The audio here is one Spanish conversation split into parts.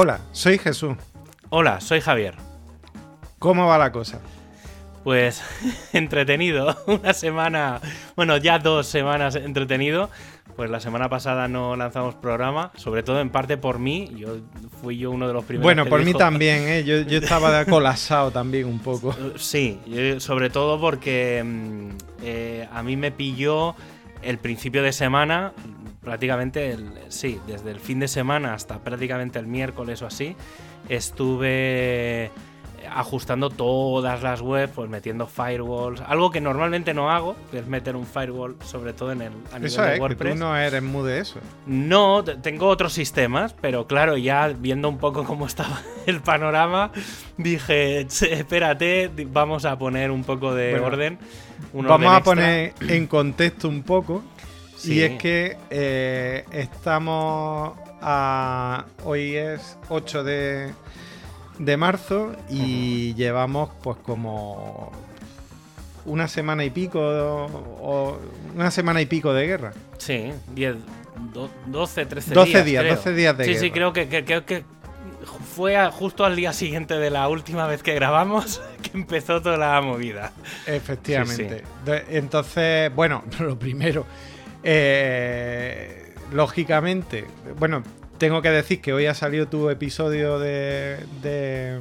Hola, soy Jesús. Hola, soy Javier. ¿Cómo va la cosa? Pues entretenido, una semana, bueno, ya dos semanas entretenido. Pues la semana pasada no lanzamos programa, sobre todo en parte por mí. Yo fui yo uno de los primeros. Bueno, que por mí también, ¿eh? yo, yo estaba colapsado también un poco. Sí, sobre todo porque mm, eh, a mí me pilló el principio de semana, prácticamente, el- sí, desde el fin de semana hasta prácticamente el miércoles o así, estuve ajustando todas las webs, pues metiendo firewalls, algo que normalmente no hago, que es meter un firewall sobre todo en el a nivel Eso de es, que WordPress. tú no eres muy de eso. No, tengo otros sistemas, pero claro, ya viendo un poco cómo estaba el panorama, dije, "Che, espérate, vamos a poner un poco de Bueno, orden. un Vamos orden a extra". poner en contexto un poco. Sí. Y es que eh, estamos a. Hoy es 8 de, de marzo y llevamos pues como una semana y pico o una semana y pico de guerra. Sí, 10, do- 12, 13 12 días. días, creo. 12 días de Sí, sí, guerra. creo que, que, que- que fue a- justo al día siguiente de la última vez que grabamos que empezó toda la movida. Efectivamente. De- Entonces, bueno, lo primero, eh, lógicamente, bueno, tengo que decir que hoy ha salido tu episodio de, de,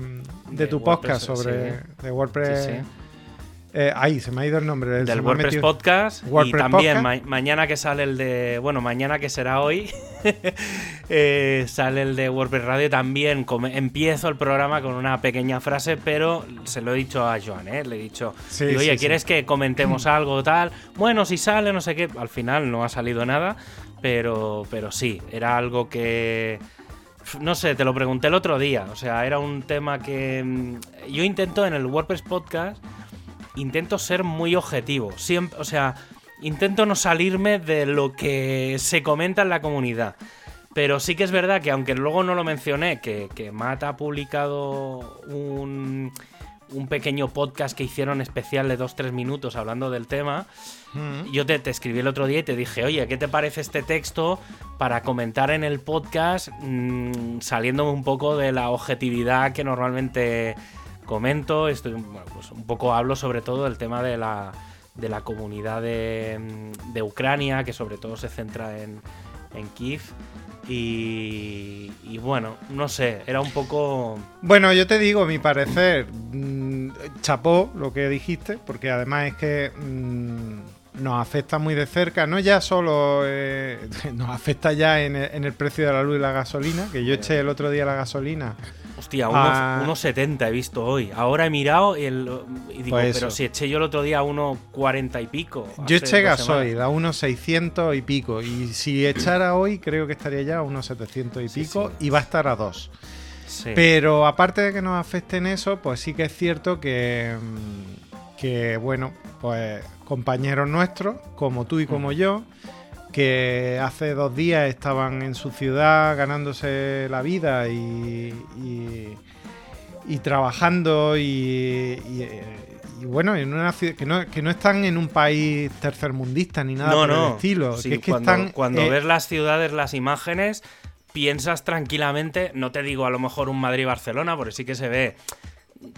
de De tu WordPress, podcast sobre sí. de WordPress. Sí, sí. Eh, ahí, se me ha ido el nombre. se Del WordPress metido- Podcast WordPress y también Podcast. ma- mañana que sale el de bueno mañana que será hoy eh, sale el de WordPress Radio también empiezo el programa con una pequeña frase pero se lo he dicho a Joan ¿eh? le he dicho Sí, digo, oye sí, quieres que comentemos algo tal bueno si sale no sé qué al final no ha salido nada pero pero sí era algo que no sé, te lo pregunté el otro día. O sea, era un tema que. mm, Yo intento en el WordPress Podcast. Intento ser muy objetivo. Siempre, o sea, intento no salirme de lo que se comenta en la comunidad. Pero sí que es verdad que, aunque luego no lo mencioné, que, que Matt ha publicado un, un pequeño podcast que hicieron especial de 2-3 minutos hablando del tema. Mm. Yo te, te escribí el otro día y te dije, oye, ¿qué te parece este texto para comentar en el podcast mm, saliéndome un poco de la objetividad que normalmente comento? Estoy, pues un poco hablo sobre todo del tema de la, de la comunidad de, mm, de Ucrania, que sobre todo se centra en, en Kiev. Y, y bueno, no sé, era un poco... Bueno, yo te digo, mi parecer, mm, chapó lo que dijiste, porque además es que mm, nos afecta muy de cerca, no ya solo eh, nos afecta ya en el, en el precio de la luz y la gasolina, que yo eché el otro día la gasolina. Hostia, Ah. unos, 1,70 he visto hoy. Ahora he mirado y, el- y digo, Pues pero si eché yo el otro día 1,40 y pico. Yo eché gasoil a unos 600 y pico, y si echara hoy creo que estaría ya a unos 700 y Sí, pico, sí. y va a estar a 2. Sí. Pero aparte de que nos afecte en eso, pues sí que es cierto que, mm, que bueno, pues compañeros nuestros, como tú y como yo, que hace dos días estaban en su ciudad ganándose la vida y, y- y trabajando y, y, eh, y bueno, en una ciudad, que, no, que no están en un país tercermundista ni nada no, por no. el estilo. Sí, que es que cuando están, cuando eh, ves las ciudades, las imágenes, piensas tranquilamente, no te digo a lo mejor un Madrid-Barcelona, porque sí que se ve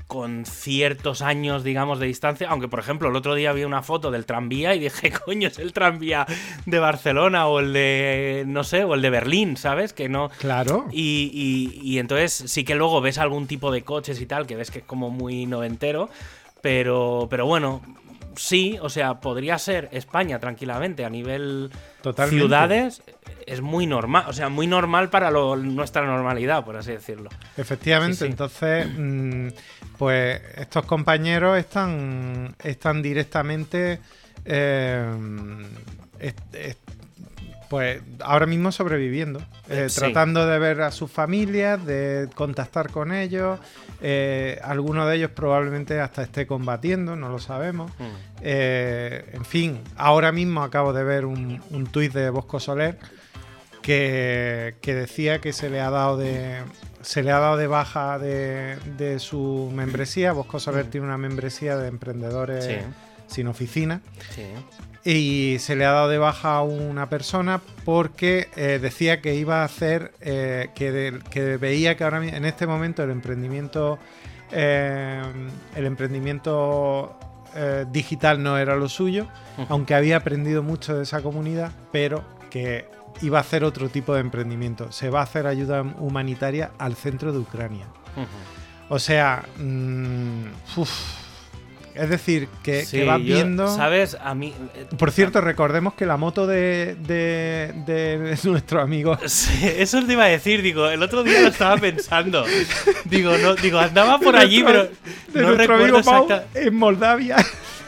con ciertos años, digamos, de distancia. Aunque, por ejemplo, el otro día vi una foto del tranvía y dije, coño, es el tranvía de Barcelona o el de, no sé, o el de Berlín, ¿sabes? Que no... Claro. Y, y- y entonces sí que luego ves algún tipo de coches y tal, que ves que es como muy noventero, pero, pero bueno, sí, o sea, podría ser España tranquilamente a nivel Totalmente. ciudades, es muy normal, o sea, muy normal para lo- nuestra normalidad, por así decirlo. Efectivamente, Sí, sí. entonces, mm, pues estos compañeros están, están directamente, eh, pues ahora mismo sobreviviendo, eh, Sí. tratando de ver a sus familias, de contactar con ellos. eh, alguno de ellos probablemente hasta esté combatiendo, no lo sabemos. Eh, en fin, ahora mismo acabo de ver un, un tuit de Bosco Soler que, que decía que se le ha dado de se le ha dado de baja de, de su membresía. Bosco Soler tiene una membresía de emprendedores Sí. sin oficina. Sí. Y se le ha dado de baja a una persona porque eh, decía que iba a hacer, eh, que, de- que veía que ahora en este momento el emprendimiento, eh, el emprendimiento digital no era lo suyo, aunque había aprendido mucho de esa comunidad, pero que iba a hacer otro tipo de emprendimiento. Se va a hacer ayuda humanitaria al centro de Ucrania. O sea, mm, uf. es decir, que, Sí, que vas yo- viendo... ¿Sabes? A mí. eh, Por cierto, recordemos que la moto de, de, de nuestro amigo Sí, eso te iba a decir, digo, el otro día lo estaba pensando. Digo, no, digo, andaba por de allí, nuestro- pero de no nuestro recuerdo amigo Pau exacta- en Moldavia.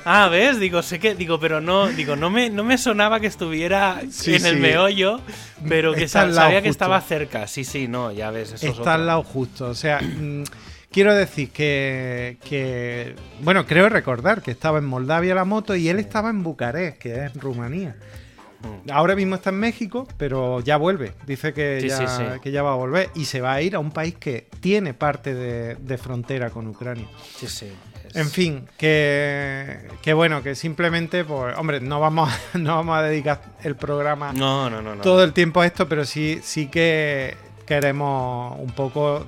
Ah, ¿ves? Digo, sé que, digo, pero no, digo, no me, no me sonaba que estuviera Sí, en el sí. meollo, pero que sabía que estaba cerca. Sí, sí, no, ya ves, eso es Está al lado justo. O sea, mm, quiero decir que, que- Bueno, creo recordar que estaba en Moldavia la moto y él estaba en Bucarest, que es Rumanía. Mm. Ahora mismo está en México, pero ya vuelve. Dice que, Sí, ya, sí, sí. que ya va a volver y se va a ir a un país que tiene parte de, de frontera con Ucrania. Sí, sí. Es- En fin, que, que bueno, que simplemente, pues, hombre, no vamos, a- no vamos a dedicar el programa No, no, no. no. todo el tiempo a esto, pero sí, sí que queremos un poco,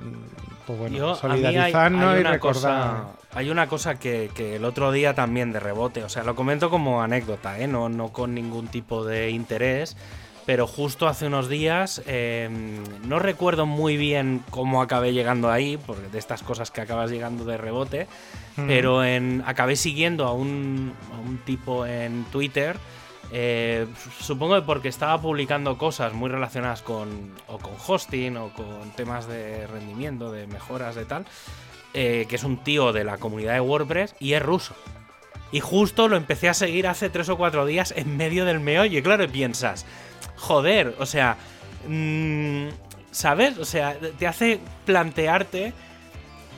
pues bueno, Yo, hay- solidarizarnos hay y una recordar. Cosa, hay una cosa que, que el otro día también de rebote, o sea, lo comento como anécdota, ¿eh? no, no con ningún tipo de interés, pero justo hace unos días, eh, no recuerdo muy bien cómo acabé llegando ahí, porque de estas cosas que acabas llegando de rebote, Ujú. pero en, acabé siguiendo a un, a un tipo en Twitter. eh, supongo que porque estaba publicando cosas muy relacionadas con o con hosting o con temas de rendimiento, de mejoras de tal, eh, que es un tío de la comunidad de WordPress y es ruso. Y justo lo empecé a seguir hace tres o cuatro días en medio del meollo. Y claro, piensas, joder, o sea, mm, ¿sabes? O sea, te hace plantearte,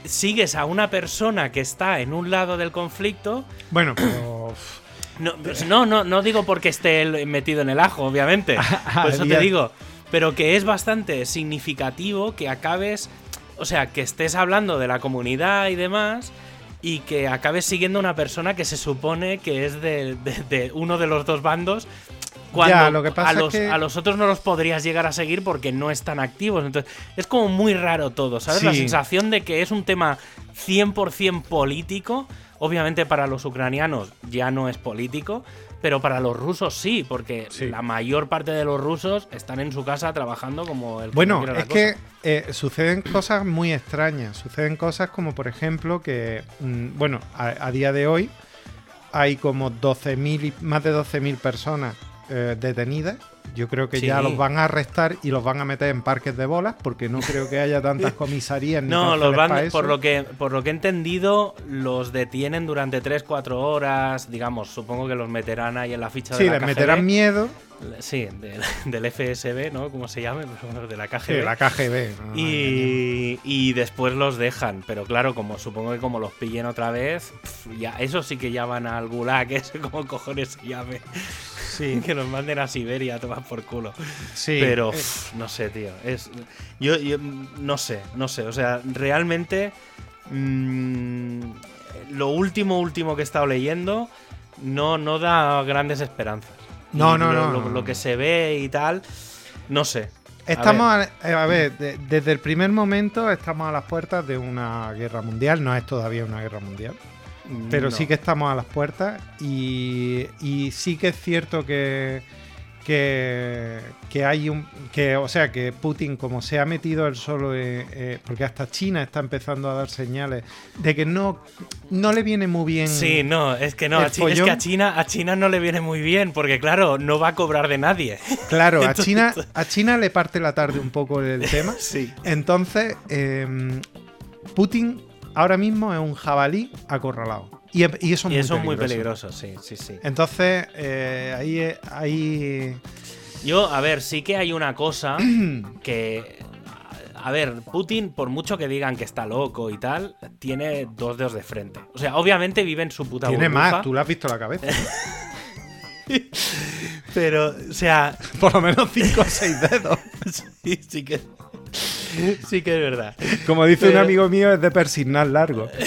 sigues a una persona que está en un lado del conflicto. Bueno, pero No, pues no, no, no digo porque esté metido en el ajo, obviamente. Por eso te digo. Pero que es bastante significativo que acabes. O sea, que estés hablando de la comunidad y demás. Y que acabes siguiendo a una persona que se supone que es de, de- de uno de los dos bandos. Cuando Ya, lo que pasa a, es los, que- a los otros no los podrías llegar a seguir porque no están activos. Entonces, es como muy raro todo, ¿sabes? La sensación de que es un tema 100% político. Obviamente para los ucranianos ya no es político, pero para los rusos sí, porque Sí. la mayor parte de los rusos están en su casa trabajando como el que Bueno, es cosa. que eh, suceden cosas muy extrañas. Suceden cosas como, por ejemplo, que, mm, bueno, a, a día de hoy hay como 12.000, y- más de 12.000 personas eh, detenidas. Yo creo que ya Sí. los van a arrestar y los van a meter en parques de bolas porque no creo que haya tantas comisarías ni No, los van, por lo que por lo que he entendido, los detienen durante 3-4 horas, digamos, supongo que los meterán ahí en la ficha Sí, de la les KGB. meterán miedo. Sí, del, del FSB, ¿no? Como se llame, de la KGB. Sí, la KGB. no, no, Y, y después los dejan, pero claro, como supongo que como los pillen otra vez, ya eso sí que ya van al gulag, ese como cojones se llame. Sí, que los manden a Siberia a tomar por culo. sí. pero eh, no sé, tío. Es, yo, yo, no sé, no sé. O sea, realmente mm, lo último, último que he estado leyendo no, no da grandes esperanzas. No, no, lo, no, lo- no, lo no. que se ve y tal, no sé. Estamos, a ver, a ver de- desde el primer momento estamos a las puertas de una guerra mundial. No es todavía una guerra mundial, pero No. sí que estamos a las puertas y, y sí que es cierto que, que, que hay un... que O sea, que Putin como se ha metido él solo, eh, eh, porque hasta China está empezando a dar señales de que no, no le viene muy bien... Sí, no, es que no, a es que a China, a China no le viene muy bien, porque claro, no va a cobrar de nadie. Claro, a China, a China le parte la tarde un poco el tema. Sí. Entonces, eh, Putin ahora mismo es un jabalí acorralado. Y, y eso es Y muy muy peligroso. sí, sí, sí. Entonces, eh, ahí, ahí. Yo, a ver, sí que hay una cosa que. A ver, Putin, por mucho que digan que está loco y tal, tiene dos dedos de frente. O sea, obviamente vive en su puta Tiene burbuja, más, tú le has visto la cabeza. Pero, o sea, Por lo menos 5 o 6 dedos. sí, sí que. Sí que es verdad. Como dice un amigo mío, es de persignar largo.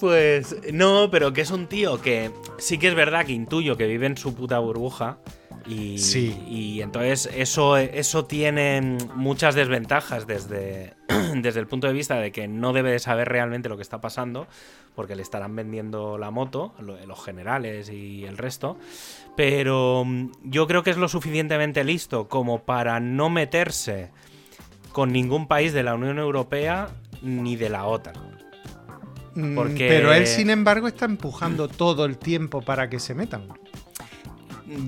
Pues no, pero que es un tío que sí que es verdad que intuyo que vive en su puta burbuja. Y, Sí. y entonces eso, eso tiene muchas desventajas desde, desde el punto de vista de que no debe de saber realmente lo que está pasando, porque le estarán vendiendo la moto, lo- los generales y el resto. Pero mm, yo creo que es lo suficientemente listo como para no meterse con ningún país de la Unión Europea ni de la OTAN. Mm, Porque- Pero él, sin embargo, está empujando todo el tiempo para que se metan.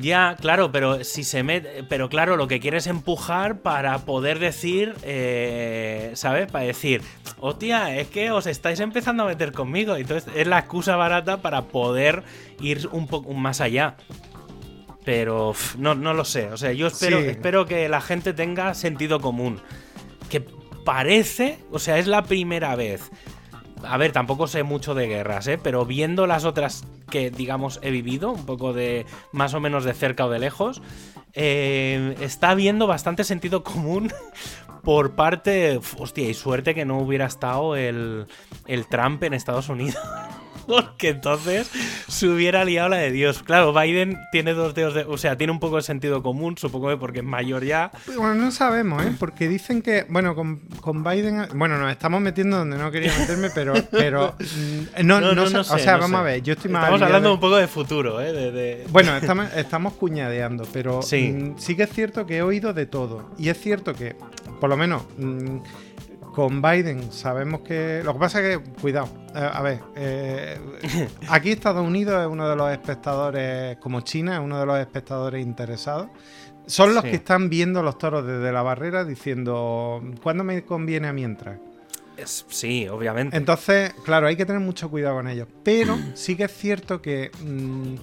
Ya, claro, pero si se mete. Pero claro, lo que quiere es empujar para poder decir. eh, ¿Sabes? Para decir, hostia, es que os estáis empezando a meter conmigo. Entonces es la excusa barata para poder ir un poco más allá. Pero no, no lo sé. O sea, yo espero, Sí. espero que la gente tenga sentido común. Que parece. O sea, es la primera vez. A ver, tampoco sé mucho de guerras, ¿eh? Pero viendo las otras que, digamos, he vivido, un poco de más o menos de cerca o de lejos, eh, está habiendo bastante sentido común por parte. Hostia, y suerte que no hubiera estado el, el Trump en Estados Unidos. Porque entonces se hubiera liado la de Dios. Claro, Biden tiene dos dedos de. O sea, tiene un poco de sentido común, supongo que porque es mayor ya. Bueno, no sabemos, ¿eh? Porque dicen que, bueno, con, con Biden, bueno, nos estamos metiendo donde no quería meterme, pero, pero mm, no, no, sé, o sea, no vamos sé. a ver, yo estoy más Estamos hablando de- un poco de futuro, ¿eh? De, de- Bueno, estamos, estamos cuñadeando, pero Sí. mm, sí que es cierto que he oído de todo. Y es cierto que, por lo menos, mm, con Biden sabemos que... Lo que pasa es que, cuidado, eh, a ver, eh, aquí Estados Unidos es uno de los espectadores, como China, es uno de los espectadores interesados. Son los Sí. que están viendo los toros desde la barrera diciendo, ¿cuándo me conviene a mí entrar? Es- sí, obviamente. Entonces, claro, hay que tener mucho cuidado con ellos. Pero sí que es cierto que mm,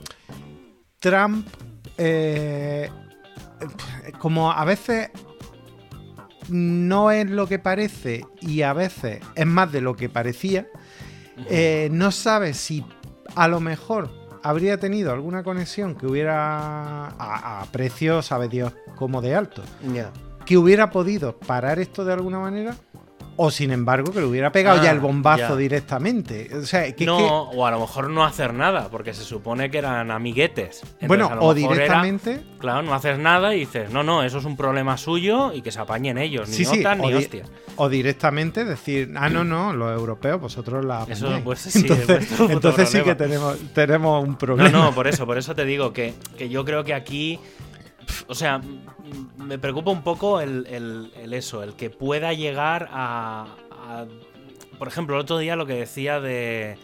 Trump, eh, como a veces no es lo que parece y a veces es más de lo que parecía, eh, no sabe si a lo mejor habría tenido alguna conexión que hubiera a, a precio, sabe Dios, como de alto, que hubiera podido parar esto de alguna manera. O sin embargo, que le hubiera pegado Ah, ya el bombazo ya. directamente. O sea, que, no, que- o a lo mejor no hacer nada, porque se supone que eran amiguetes. Entonces, bueno, o era- directamente. claro, no haces nada y dices, no, no, eso es un problema suyo y que se apañen ellos, ni Sí, sí, ni hostias. o directamente decir, ah, no, no, los europeos, vosotros la Eso, apañáis". pues, sí, entonces, puto entonces sí que tenemos, tenemos un No, problema. no, por eso, por eso te digo que, que yo creo que aquí. O sea, me preocupa un poco el, el- el eso, el que pueda llegar a, a- Por ejemplo, el otro día lo que decía de,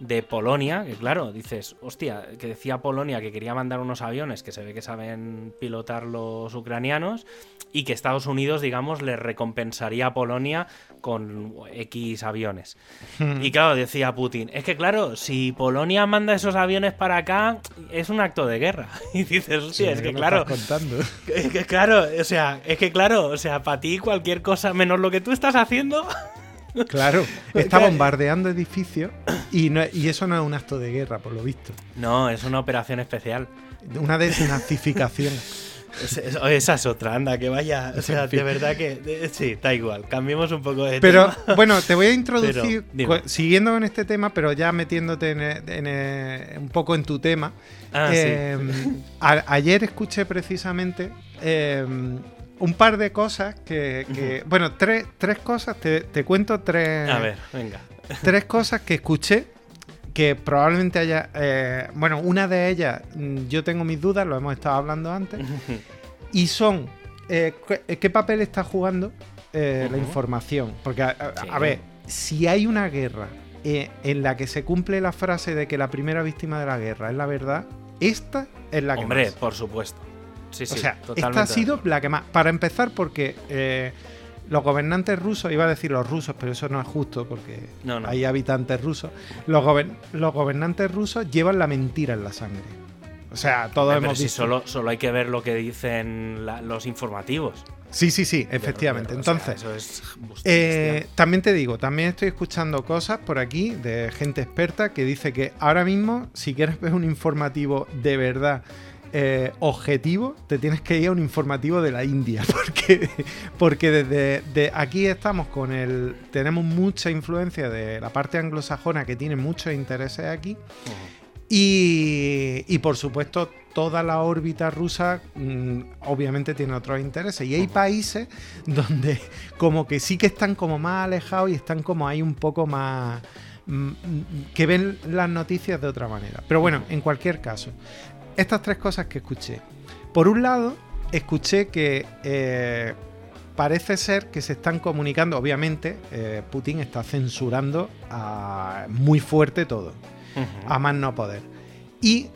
de Polonia, que claro, dices, hostia, que decía Polonia que quería mandar unos aviones que se ve que saben pilotar los ucranianos y que Estados Unidos, digamos, le recompensaría a Polonia con X aviones. Y claro, decía Putin, es que claro, si Polonia manda esos aviones para acá, es un acto de guerra. Y dices, Sí, hostia, es que claro, es que claro, o sea, es que claro, o sea, para ti cualquier cosa menos lo que tú estás haciendo, Claro, está bombardeando edificios y, no- y eso no es un acto de guerra, por lo visto. no, es una operación especial. Una desnazificación. Es- es- esa es otra, anda, que vaya, o sea, de verdad que de- sí, da igual, cambiemos un poco de Pero tema. bueno, te voy a introducir, Pero, co- siguiendo con este tema, pero ya metiéndote en un poco en tu tema. Ah, sí. A- ayer escuché precisamente eh, un par de cosas que, que- bueno, tres, tres cosas, te, te cuento tres, A ver, venga. tres cosas que escuché que probablemente haya, eh, bueno, una de ellas mm, yo tengo mis dudas, lo hemos estado hablando antes, y son, eh, ¿qué, qué papel está jugando eh, la información? Porque, a, a- Sí. a ver, si hay una guerra eh, en la que se cumple la frase de que la primera víctima de la guerra es la verdad, esta es la que Hombre, más. por supuesto. Sí, sí, O sea, totalmente. esta ha sido la que más. Para empezar, porque eh, los gobernantes rusos, iba a decir los rusos, pero eso no es justo porque No, no. hay habitantes rusos. Los, gober- los gobernantes rusos llevan la mentira en la sangre. O sea, todos pero hemos si visto. solo, solo hay que ver lo que dicen la- los informativos. Sí, sí, sí, efectivamente. O sea, Entonces, eso es justicia. Eh, también te digo, también estoy escuchando cosas por aquí de gente experta que dice que ahora mismo, si quieres ver un informativo de verdad eh, objetivo, te tienes que ir a un informativo de la India, porque, porque desde de aquí estamos con el... Tenemos mucha influencia de la parte anglosajona que tiene muchos intereses aquí. Y, y, por supuesto, toda la órbita rusa mm, obviamente tiene otros intereses. Y hay países donde como que sí que están como más alejados y están como ahí un poco más mm, mm, que ven las noticias de otra manera. Pero bueno, en cualquier caso, estas tres cosas que escuché. Por un lado, escuché que eh, parece ser que se están comunicando, obviamente, eh, Putin está censurando a, muy fuerte todo a más no poder. Y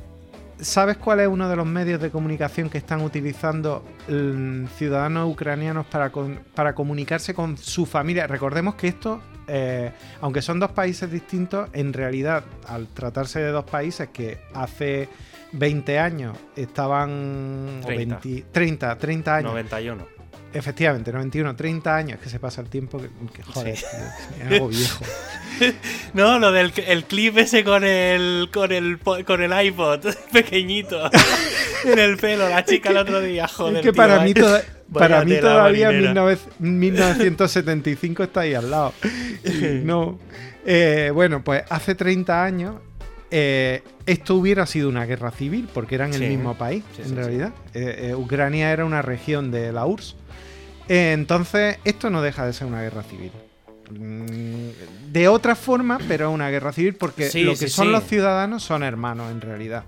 ¿sabes cuál es uno de los medios de comunicación que están utilizando mm, ciudadanos ucranianos para, para comunicarse con su familia? Recordemos que esto, eh, aunque son dos países distintos, en realidad, al tratarse de dos países que hace 20 años estaban... 30, 30, 30 años. 91. Efectivamente, 91, 30 años que se pasa el tiempo que, joder, es algo viejo. No, lo del el clip ese con el con el con el iPod pequeñito en el pelo, la chica el otro día, joder. Es que para mí, para mí todavía 1975 está ahí al lado. no. Eh, bueno, pues hace 30 años eh, esto hubiera sido una guerra civil porque eran el mismo país, en realidad. Eh, Ucrania era una región de la URSS. entonces, esto no deja de ser una guerra civil. Mm, de otra forma, pero es una guerra civil porque lo que son los ciudadanos son hermanos en realidad.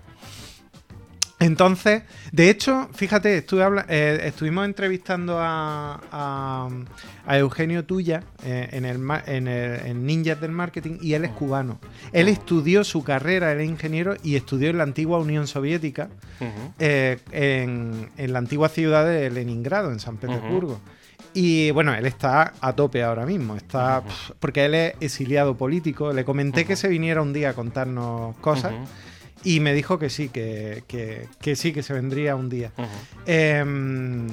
Entonces, de hecho, fíjate, estuve eh, estuvimos entrevistando a, Eugenio Tuya eh, en, el, en, Ninjas del Marketing y él es cubano. Él estudió su carrera, él es ingeniero y estudió en la antigua Unión Soviética, eh, en, la antigua ciudad de Leningrado, en San Petersburgo. Y bueno, él está a tope ahora mismo, está porque él es exiliado político. Le comenté que se viniera un día a contarnos cosas. Y me dijo que sí, que, sí, que se vendría un día. Em,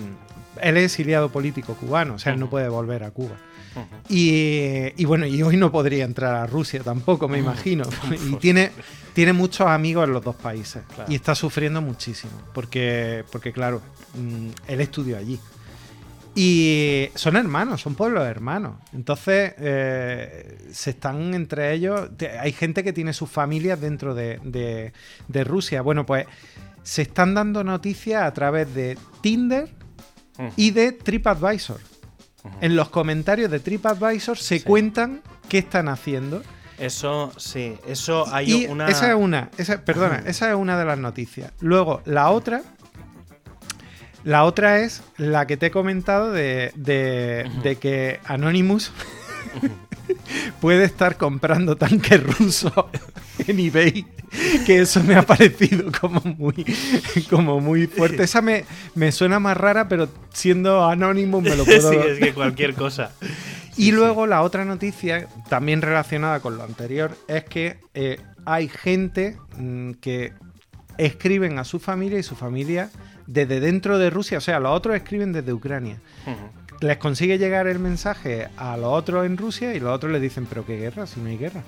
él es exiliado político cubano, o sea, él no puede volver a Cuba. y, bueno, y hoy no podría entrar a Rusia tampoco, me imagino. y tiene, tiene muchos amigos en los dos países. Y está sufriendo muchísimo. Porque, porque claro, mm, él estudió allí. Y son hermanos, son pueblos hermanos. Entonces, eh, se están entre ellos. Hay gente que tiene sus familias dentro de, Rusia. Bueno, pues se están dando noticias a través de Tinder y de TripAdvisor. En los comentarios de TripAdvisor se cuentan qué están haciendo. Eso, sí, eso hay una. Esa es una, perdona, esa es una de las noticias. Luego, la otra la otra es la que te he comentado de, que Anonymous puede estar comprando tanques rusos en eBay. Que eso me ha parecido como muy, como muy fuerte. Esa me, me suena más rara, pero siendo Anonymous me lo puedo... Sí, es que cualquier cosa. y luego la otra noticia, también relacionada con lo anterior, es que eh, hay gente mm, que escriben a su familia y su familia desde dentro de Rusia, o sea, los otros escriben desde Ucrania. Les consigue llegar el mensaje a los otros en Rusia y los otros les dicen, pero qué guerra, si no hay guerra.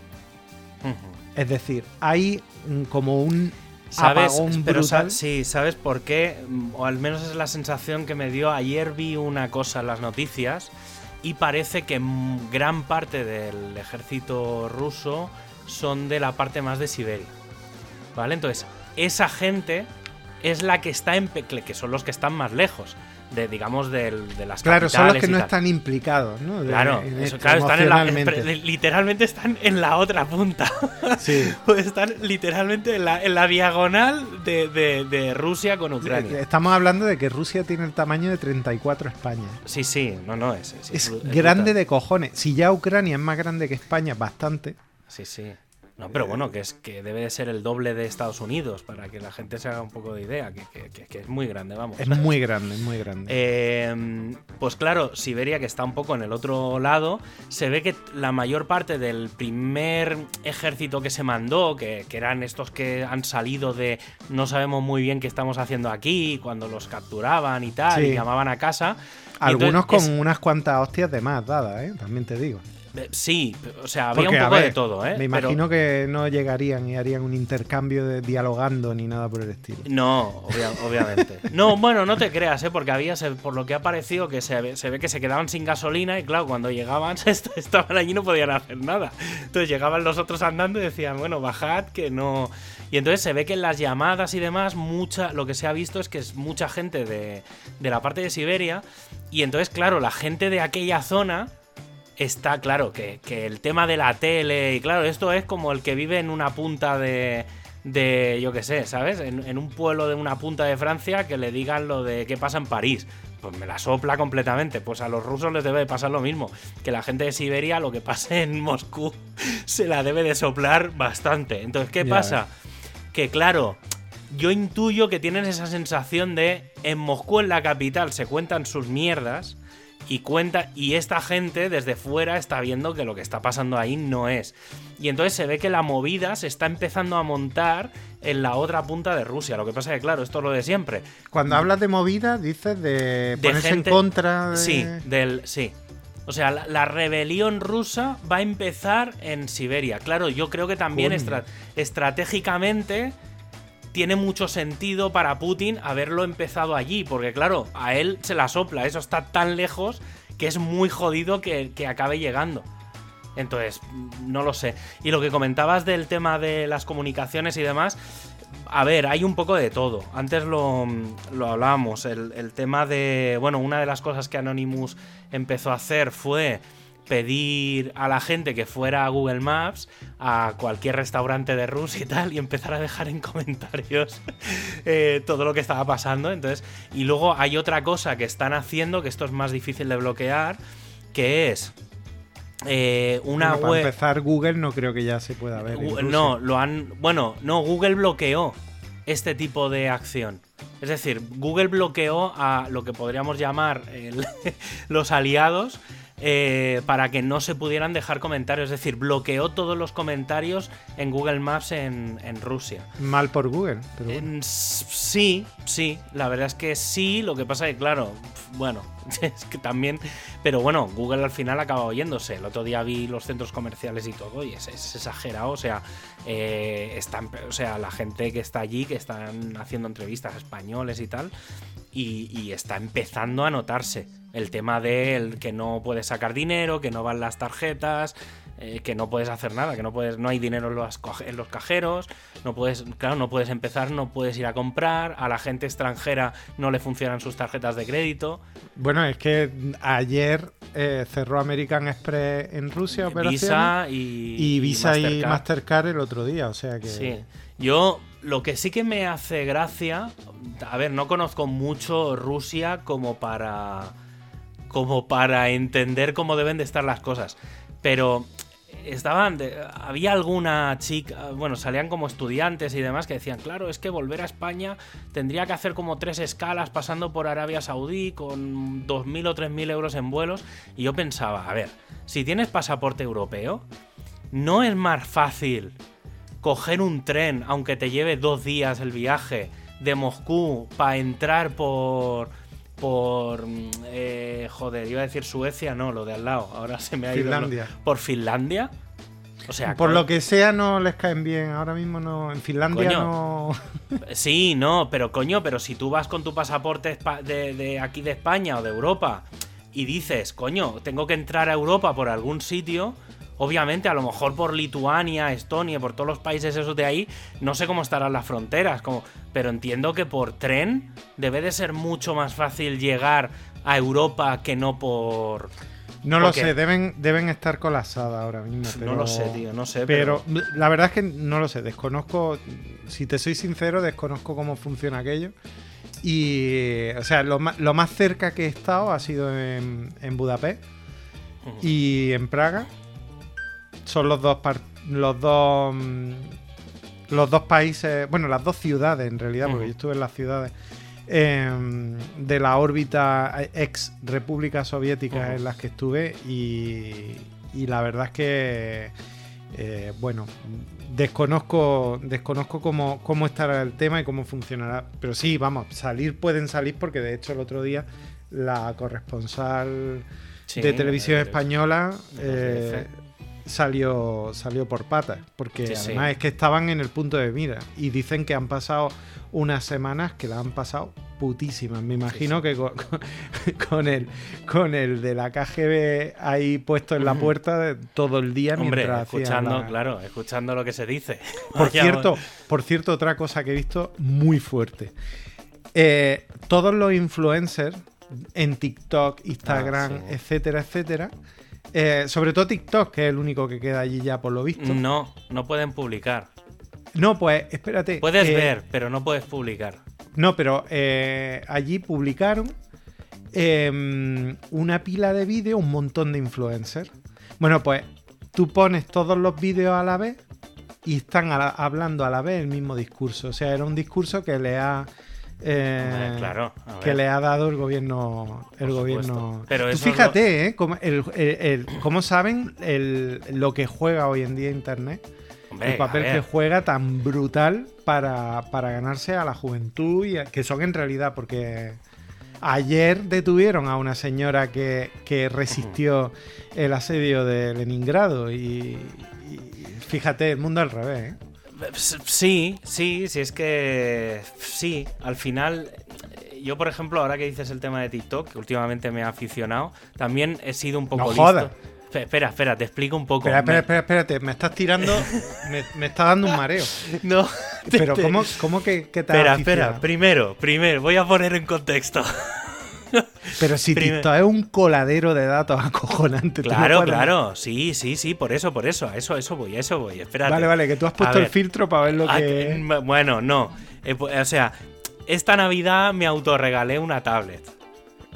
Es decir, hay como un ¿Sabes? Pero sí, ¿sabes por qué? O al menos es la sensación que me dio. Ayer vi una cosa en las noticias y parece que gran parte del ejército ruso son de la parte más de Siberia. ¿Vale? Entonces, esa gente es la que está en que son los que están más lejos de digamos de, de las claro son los que no están implicados no claro, claro están en la, literalmente están en la otra punta. Sí. Pues están literalmente en la, en la diagonal de, de, Rusia con Ucrania. Estamos hablando de que Rusia tiene el tamaño de 34 España. Sí sí no no es es, es grande de cojones. Si ya Ucrania es más grande que España bastante sí sí no, pero bueno, que es que debe de ser el doble de Estados Unidos para que la gente se haga un poco de idea, que, es muy grande, vamos. Es muy grande, es muy grande. Eh, pues claro, Siberia, que está un poco en el otro lado, se ve que la mayor parte del primer ejército que se mandó, que, eran estos que han salido de no sabemos muy bien qué estamos haciendo aquí, cuando los capturaban y tal, y llamaban a casa. Algunos con unas cuantas hostias de más dadas, ¿eh? también te digo. Eh, sí, o sea, había un poco de todo, ¿eh? Me imagino que no llegarían y harían un intercambio de dialogando ni nada por el estilo. No, obviamente. no, bueno, no te creas, ¿eh? Porque había, por lo que ha parecido, que se ve, se ve que se quedaban sin gasolina y claro, cuando llegaban, estaban allí y no podían hacer nada. Entonces llegaban los otros andando y decían, bueno, bajad, que no... Y entonces se ve que en las llamadas y demás, mucha, lo que se ha visto es que es mucha gente de, de la parte de Siberia. Y entonces, claro, la gente de aquella zona está claro que, el tema de la tele, y claro, esto es como el que vive en una punta de, de yo qué sé, ¿sabes? En, un pueblo de una punta de Francia que le digan lo de qué pasa en París. Pues me la sopla completamente. Pues a los rusos les debe de pasar lo mismo. Que la gente de Siberia, lo que pase en Moscú, se la debe de soplar bastante. Entonces, ¿qué pasa? Que claro, yo intuyo que tienen esa sensación de en Moscú, en la capital, se cuentan sus mierdas y cuenta y esta gente desde fuera está viendo que lo que está pasando ahí no es. Y entonces se ve que la movida se está empezando a montar en la otra punta de Rusia. Lo que pasa es que claro, esto es lo de siempre. Cuando hablas de movida dices de, ponerse en contra de... Sí, del sí. O sea, la, rebelión rusa va a empezar en Siberia. Claro, yo creo que también estratégicamente tiene mucho sentido para Putin haberlo empezado allí, porque claro, a él se la sopla, eso está tan lejos que es muy jodido que, acabe llegando. Entonces, no lo sé. Y lo que comentabas del tema de las comunicaciones y demás, a ver, hay un poco de todo. Antes lo, lo hablábamos, el, el, tema de, bueno, una de las cosas que Anonymous empezó a hacer fue pedir a la gente que fuera a Google Maps, a cualquier restaurante de Rusia y tal, y empezar a dejar en comentarios eh, todo lo que estaba pasando. Entonces, y luego hay otra cosa que están haciendo, que esto es más difícil de bloquear, que es eh, una web. Para empezar, Google no creo que ya se pueda ver. no, lo han. Bueno, no, Google bloqueó este tipo de acción. Es decir, Google bloqueó a lo que podríamos llamar los aliados eh, para que no se pudieran dejar comentarios. Es decir, bloqueó todos los comentarios en Google Maps en, Rusia. Mal por Google. sí, sí, la verdad es que sí. Lo que pasa es que, claro, bueno, es que también. Pero bueno, Google al final acaba oyéndose. El otro día vi los centros comerciales y todo, y es, exagerado. O sea, eh, están, o sea, la gente que está allí, que están haciendo entrevistas españoles y tal, y, está empezando a notarse el tema de que no puedes sacar dinero, que no van las tarjetas, eh, que no puedes hacer nada, que no puedes, no hay dinero en los, en los, cajeros, no puedes, claro, no puedes empezar, no puedes ir a comprar, a la gente extranjera no le funcionan sus tarjetas de crédito. Bueno, es que ayer eh, cerró American Express en Rusia, Visa y, Visa y Mastercard. el otro día, o sea que. Sí, yo lo que sí que me hace gracia, a ver, no conozco mucho Rusia como para como para entender cómo deben de estar las cosas, pero estaban había alguna chica, bueno, salían como estudiantes y demás que decían, "Claro, es que volver a España tendría que hacer como tres escalas pasando por Arabia Saudí con 2000 o 3000 euros en vuelos." Y yo pensaba, a ver, si tienes pasaporte europeo, no es más fácil coger un tren, aunque te lleve dos días el viaje, de Moscú para entrar por. Por. Eh, joder, iba a decir Suecia, no, lo de al lado. Ahora se me ha ido. Finlandia. por Finlandia. O sea, por lo que sea no les caen bien. Ahora mismo no. En Finlandia no. Sí, no, pero coño, pero si tú vas con tu pasaporte de, de aquí de España o de Europa y dices, coño, tengo que entrar a Europa por algún sitio, Obviamente, a lo mejor por Lituania, Estonia, por todos los países esos de ahí, no sé cómo estarán las fronteras, como, pero entiendo que por tren debe de ser mucho más fácil llegar a Europa que no por... No lo sé, deben, deben estar colapsadas ahora mismo. no lo sé, tío, no sé. Pero... la verdad es que no lo sé, desconozco, si te soy sincero, desconozco cómo funciona aquello. Y, o sea, lo más, lo más cerca que he estado ha sido en, en Budapest y en Praga son los dos los dos mm, los dos países, bueno, las dos ciudades en realidad, porque yo estuve en las ciudades em, de la órbita ex República Soviética en las que estuve y, la verdad es que eh, bueno, desconozco desconozco cómo, cómo estará el tema y cómo funcionará, pero sí, vamos, salir pueden salir porque de hecho el otro día la corresponsal Sí, de televisión española de eh, salió, salió por patas. Porque Sí, sí. además es que estaban en el punto de mira. Y dicen que han pasado unas semanas que la han pasado putísimas. Me imagino que con, con el, con el de la KGB ahí puesto en la puerta todo el día Hombre, mientras escuchando, la- claro, escuchando lo que se dice. Por cierto, por cierto, otra cosa que he visto muy fuerte. Eh, todos los influencers en TikTok, Instagram, Ah, etcétera, etcétera. Eh, sobre todo TikTok, que es el único que queda allí ya por lo visto. No, no pueden publicar. No, pues espérate. Puedes eh, ver, pero no puedes publicar. No, pero eh, allí publicaron eh, una pila de vídeos, un montón de influencers. Bueno, pues tú pones todos los vídeos a la vez y están a la- hablando a la vez el mismo discurso. O sea, era un discurso que le ha. Eh, claro, que le ha dado el gobierno. El Por gobierno. supuesto. Pero Tú fíjate, ¿eh? Cómo, el- el- el- cómo saben lo que juega hoy en día Internet Hombre, el papel que juega tan brutal para, para ganarse a la juventud y a- que son en realidad porque ayer detuvieron a una señora que, que resistió el asedio de Leningrado y, y fíjate el mundo al revés ¿eh? Sí, sí, sí, es que sí, al final, yo por ejemplo, ahora que dices el tema de TikTok, que últimamente me ha aficionado, también he sido un poco No listo. jodas. Espe- Espera, espera, te explico un poco. espera, espera, espera, espérate me estás tirando me, me está dando un mareo No, te- pero ¿cómo, cómo que, que te Espera, espera, primero, primero, voy a poner en contexto. pero si Primer- TikTok es un coladero de datos acojonante no Claro, claro, sí, sí, sí, por eso, por eso, a eso, eso voy, a eso voy, espérate. vale vale que tú has puesto ver. el filtro para ver lo Ah, que Bueno, no, Eh, o sea, esta Navidad me autorregalé una tablet.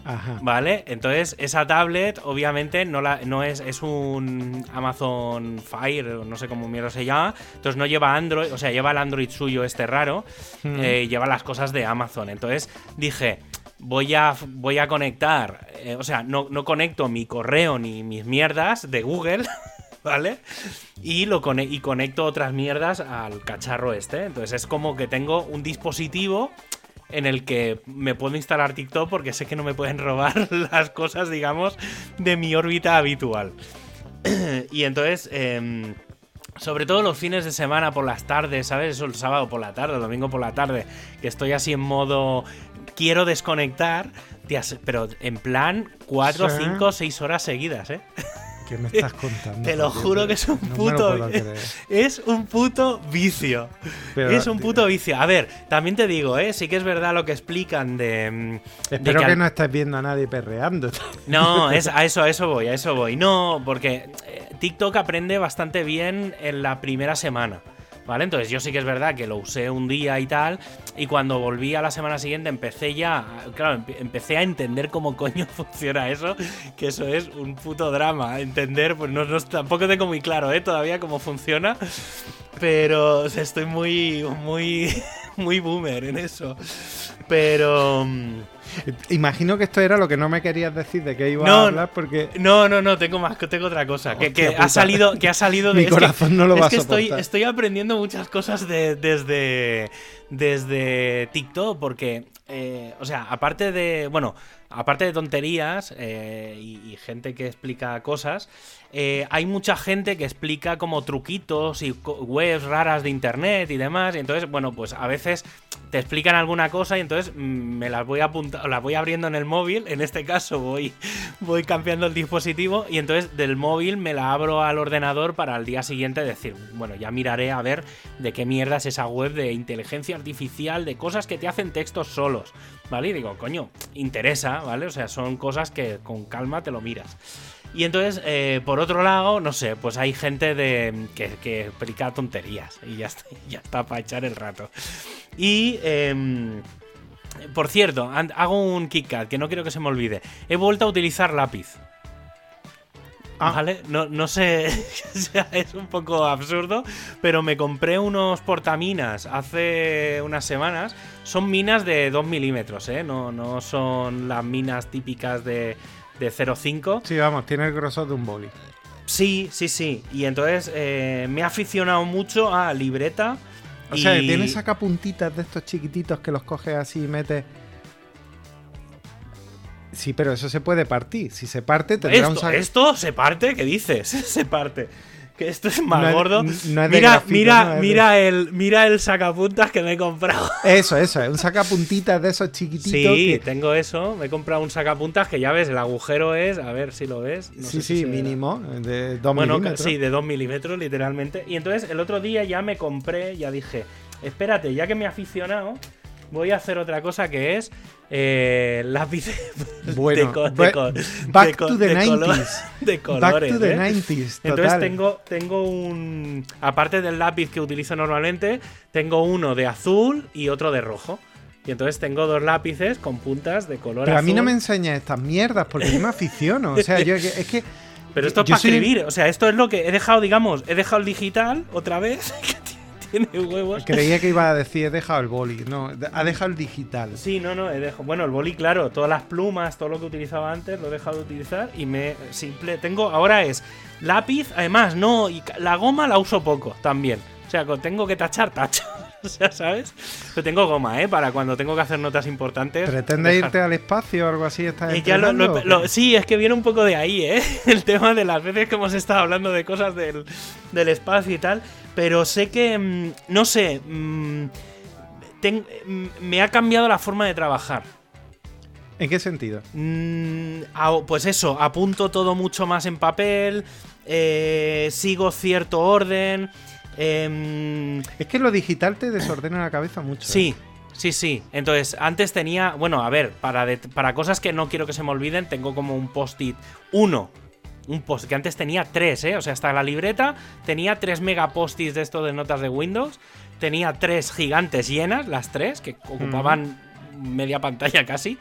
Ajá. ¿Vale? Entonces, esa tablet, obviamente, no, la, no es, es un Amazon Fire, o no sé cómo mierda se llama. Entonces, no lleva Android, o sea, lleva el Android suyo este raro, Mm. eh, lleva las cosas de Amazon. Entonces, dije, voy a, voy a conectar, eh, o sea, no, no conecto mi correo ni mis mierdas de Google. ¿Vale? Y, lo y conecto otras mierdas al cacharro este. Entonces es como que tengo un dispositivo en el que me puedo instalar TikTok porque sé que no me pueden robar las cosas, digamos, de mi órbita habitual. y entonces, em, sobre todo los fines de semana por las tardes, ¿sabes? Eso el sábado por la tarde, el domingo por la tarde, que estoy así en modo quiero desconectar, pero en plan 4, Sí. 5, 6 horas seguidas, ¿eh? ¿Qué me estás contando? Te lo juro que es un no puto. es un puto vicio. Pero, es un tío, puto vicio. A ver, también te digo, ¿eh? Sí que es verdad lo que explican de. mm, de Espero que, no estés viendo a nadie perreando. No, es, a eso, a eso voy, a eso voy. No, porque eh, TikTok aprende bastante bien en la primera semana. ¿Vale? Entonces yo sí que es verdad que lo usé un día y tal. Y cuando volví a la semana siguiente empecé ya. Claro, empe- empecé a entender cómo coño funciona eso. Que eso es un puto drama. Entender, pues no, tampoco tengo muy claro, ¿eh? Todavía cómo funciona. Pero estoy muy, muy, muy boomer en eso. Pero. Imagino que esto era lo que no me querías decir de que iba No, a hablar porque No, no, no, tengo más, tengo otra cosa. Que, que ha salido, que ha salido de Mi que- corazón no lo es va a que estoy, soportar. estoy aprendiendo muchas cosas de- desde, desde TikTok, porque, eh, o sea, aparte de, bueno, aparte de tonterías eh, y, y gente que explica cosas, eh, hay mucha gente que explica como truquitos y webs raras de internet y demás. Y entonces, bueno, pues a veces te explican alguna cosa y entonces mm, me las voy apuntando, las voy abriendo en el móvil. En este caso voy, voy cambiando el dispositivo y entonces del móvil me la abro al ordenador para al día siguiente decir, bueno, ya miraré a ver de qué mierda es esa web de inteligencia artificial, de cosas que te hacen textos solos. ¿Vale? Y digo, coño, interesa, ¿vale? O sea, son cosas que con calma te lo miras. Y entonces, eh, por otro lado, no sé, pues hay gente de, que, que explica tonterías y ya está, ya está para echar el rato. Y, em, por cierto, hago un KitKat que no quiero que se me olvide. He vuelto a utilizar lápiz. Ah. ¿Vale? No, no sé, es un poco absurdo, pero me compré unos portaminas hace unas semanas. Son minas de 2 milímetros, ¿eh? No, no son las minas típicas de, de 0,5. sí, vamos, tiene el grosor de un boli. Sí, sí, sí. Y entonces eh, me he aficionado mucho a libreta. O y- sea, tiene sacapuntitas de estos chiquititos que los coges así y metes. Sí, pero eso se puede partir. Si se parte, tendrá un sac- esto se parte, ¿qué dices? Se parte. Que esto es más No es- gordo. no es de mira, grafito, mira, no es de- mira el, mira el sacapuntas que me he comprado. Eso, eso, es un sacapuntitas de esos chiquititos. Sí, que- tengo eso. Me he comprado un sacapuntas que ya ves, el agujero es, a ver si lo ves. no sí, sé si sí, verá. mínimo, de 2 Bueno, milímetros. sí, de 2 milímetros, literalmente. Y entonces el otro día ya me compré, ya dije, espérate, ya que me he aficionado, voy a hacer otra cosa que es eh, lápices Bueno, de, co- de back de to the de colo- 90s. de Back colores. to the ¿eh? 90s, Entonces total. tengo, tengo un. Aparte del lápiz que utilizo normalmente, tengo uno de azul y otro de rojo. Y entonces tengo dos lápices con puntas de color Pero a azul. mí no me enseñas estas mierdas porque yo me aficiono. O sea, yo es que. Pero esto es para soy- escribir. O sea, esto es lo que he dejado, digamos, he dejado el digital otra vez. tiene huevos. Creía que iba a decir, he dejado el boli. No, ha dejado el digital. Sí, no, no, he dejado. Bueno, el boli, claro, todas las plumas, todo lo que utilizaba antes, lo he dejado de utilizar y me simple. Tengo, ahora es lápiz, además, no, y la goma la uso poco también. O sea, tengo que tachar, tacho. O sea, ¿sabes? Pero tengo goma, ¿eh? Para cuando tengo que hacer notas importantes. ¿Pretendes dejar- irte al espacio o algo así? ¿Estás Eh, ya lo- lo- lo- sí, es que viene un poco de ahí, ¿eh? El tema de las veces que hemos estado hablando de cosas del, del espacio y tal. Pero sé que, mm, no sé, mm, ten- mm, me ha cambiado la forma de trabajar. ¿En qué sentido? Mm, a- pues eso, apunto todo mucho más en papel, eh, sigo cierto orden. em, Es que lo digital te desordena la cabeza mucho. ¿eh? Sí, sí, sí. Entonces, antes tenía, bueno, a ver, para, para cosas que no quiero que se me olviden, tengo como un post-it. Uno. Un post que antes tenía tres, ¿eh? O sea, hasta la libreta tenía tres mega post-its de esto de notas de Windows. Tenía tres gigantes llenas, las tres, que ocupaban media pantalla casi.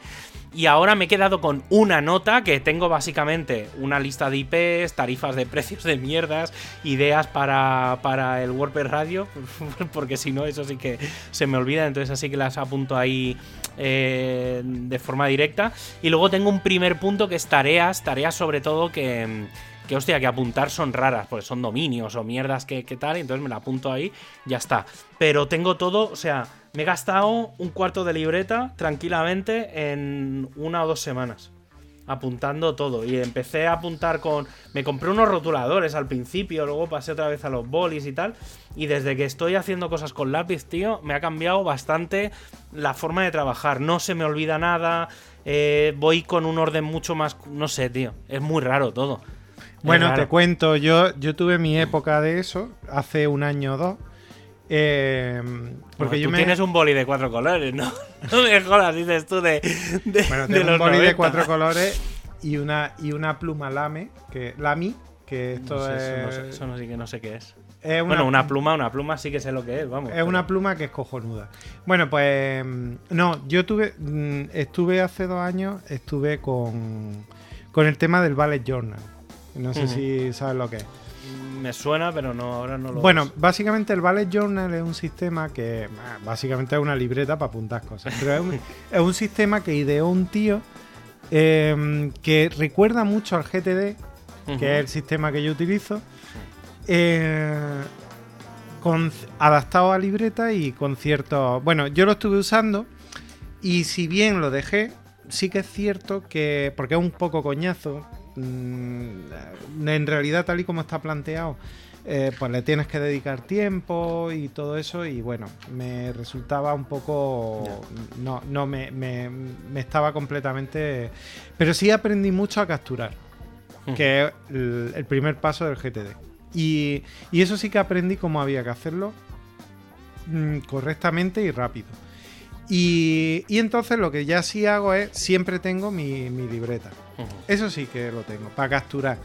Y ahora me he quedado con una nota que tengo básicamente una lista de IPs, tarifas de precios de mierdas, ideas para, para el WordPress Radio, porque si no, eso sí que se me olvida, entonces así que las apunto ahí eh, de forma directa. Y luego tengo un primer punto que es tareas, tareas sobre todo que, que hostia, que apuntar son raras, porque son dominios o mierdas que, que tal, y entonces me la apunto ahí, ya está. Pero tengo todo, o sea, me he gastado un cuarto de libreta tranquilamente en una o dos semanas. Apuntando todo. Y empecé a apuntar con. Me compré unos rotuladores al principio, luego pasé otra vez a los bolis y tal. Y desde que estoy haciendo cosas con lápiz, tío, me ha cambiado bastante la forma de trabajar. No se me olvida nada. eh, voy con un orden mucho más. No sé, tío. Es muy raro todo. Bueno, te cuento, yo, yo tuve mi época de eso hace un año o dos. eh, porque Bueno, yo tú me. tienes un boli de cuatro colores, ¿no? No me jodas, dices tú de. de Bueno, de tengo un los boli de 90. cuatro colores y una, y una pluma lame, que, Lamy, que esto No sé, es. eso, no sé, eso no que no sé qué es. es bueno, una pluma, una pluma sí que sé lo que es, vamos. Es una pluma que es cojonuda. Bueno, pues no, yo tuve, mm, estuve hace dos años, estuve con, con el tema del Ballet Journal. No sé si sabes lo que es. Me suena, pero no, ahora no lo Bueno, básicamente el Ballet Journal es un sistema que básicamente es una libreta para apuntar cosas. Pero es un, es un sistema que ideó un tío eh, que recuerda mucho al GTD, que es el sistema que yo utilizo, eh, con, adaptado a libreta y con ciertos... Bueno, yo lo estuve usando y si bien lo dejé, sí que es cierto que, porque es un poco coñazo, en realidad tal y como está planteado, eh, pues le tienes que dedicar tiempo y todo eso y bueno, me resultaba un poco... No, no, me, me- me estaba completamente... Pero sí aprendí mucho a capturar que es el, el primer paso del GTD. Y, y eso sí que aprendí cómo había que hacerlo mm, correctamente y rápido. Y, y entonces lo que ya sí hago es, siempre tengo mi, mi libreta. Eso sí que lo tengo, para capturar.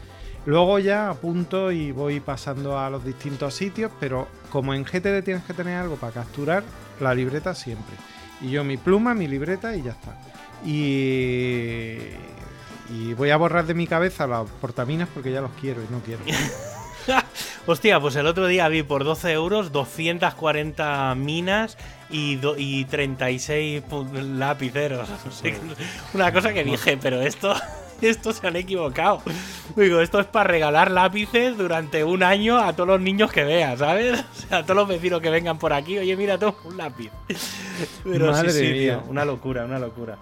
Luego ya apunto y voy pasando a los distintos sitios, pero como en GTD tienes que tener algo para capturar, la libreta siempre. Y yo mi pluma, mi libreta y ya está. Y, y voy a borrar de mi cabeza los portaminas porque ya los quiero y no quiero. Hostia, pues el otro día vi por 12 euros 240 minas y, do- y 36 pu- lapiceros. Una cosa que dije, pero esto. Estos se han equivocado. Digo, esto es para regalar lápices durante un año a todos los niños que veas, ¿sabes? O sea, a todos los vecinos que vengan por aquí, oye, mira, toma un lápiz. Pero Madre sí, sí, mía. tío, una locura, una locura.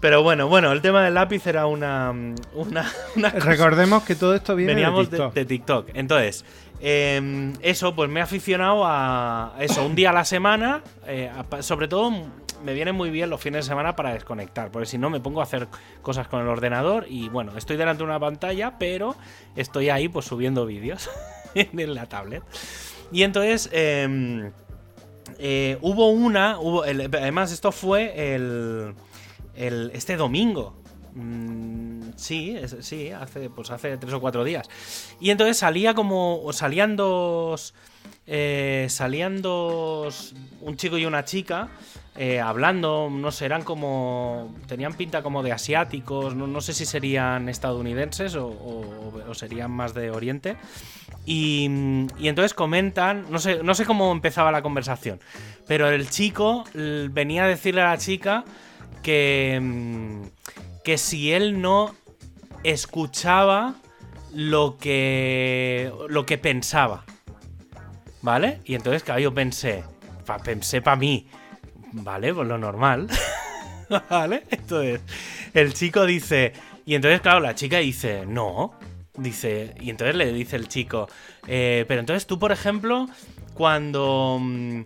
Pero bueno, bueno, el tema del lápiz era una. una, una Recordemos que todo esto viene Veníamos de de, TikTok. de TikTok. Entonces, eh, eso, pues me he aficionado a eso, un día a la semana. eh, sobre todo, me vienen muy bien los fines de semana para desconectar, porque si no me pongo a hacer cosas con el ordenador y bueno, estoy delante de una pantalla, pero estoy ahí pues subiendo vídeos en la tablet. Y entonces, eh, eh, hubo una, además esto fue el, el- este domingo. Mm, sí, sí, hace, pues hace tres o cuatro días. Y entonces salía como, salían dos, eh, salían dos, un chico y una chica. eh, hablando, no sé, eran como. tenían pinta como de asiáticos, no, no sé si serían estadounidenses o, o- serían más de Oriente. Y, y entonces comentan, no sé, no sé cómo empezaba la conversación, pero el chico venía a decirle a la chica que, mm, que si él no escuchaba lo que, lo que pensaba. ¿Vale? Y entonces, claro, yo pensé, pensé para mí, ¿vale? Pues lo normal. ¿Vale? Entonces, el chico dice, y entonces, claro, la chica dice, no. Dice, y entonces le dice el chico, "Eh, pero entonces tú, por ejemplo, cuando, mm,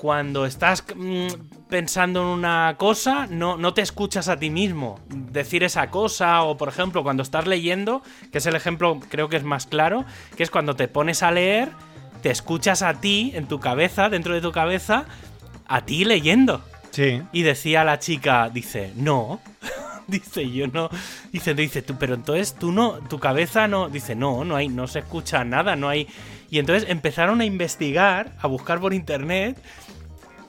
cuando estás mm, pensando en una cosa, no, no te escuchas a ti mismo decir esa cosa, o por ejemplo, cuando estás leyendo, que es el ejemplo, creo que es más claro, que es cuando te pones a leer, te escuchas a ti en tu cabeza, dentro de tu cabeza, a ti leyendo. Sí. Y decía la chica, dice, no. dice, yo no. Dice, dice, tú, pero entonces tú no, tu cabeza no. Dice, no, no hay, no se escucha nada, no hay. Y entonces empezaron a investigar, a buscar por internet.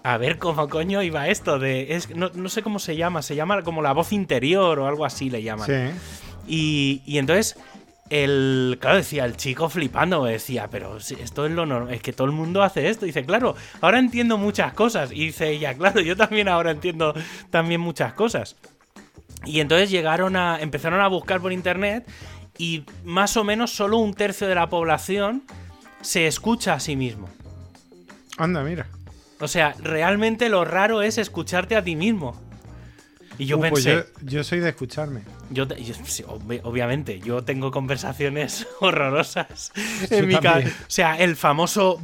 A ver cómo coño iba esto de. Es, no, no sé cómo se llama, se llama como la voz interior o algo así le llaman. Sí. Y, y entonces, el, claro, decía, el chico flipando, decía, pero esto es lo normal, es que todo el mundo hace esto. Dice, claro, ahora entiendo muchas cosas. Y dice ella, claro, yo también ahora entiendo también muchas cosas. Y entonces llegaron a, empezaron a buscar por internet y más o menos solo un tercio de la población se escucha a sí mismo. Anda, mira. O sea, realmente lo raro es escucharte a ti mismo. Y yo Uh, pues pensé, yo, yo soy de escucharme. Yo, sí, obvi- obviamente, yo tengo conversaciones horrorosas en mi ca- también. O sea, el famoso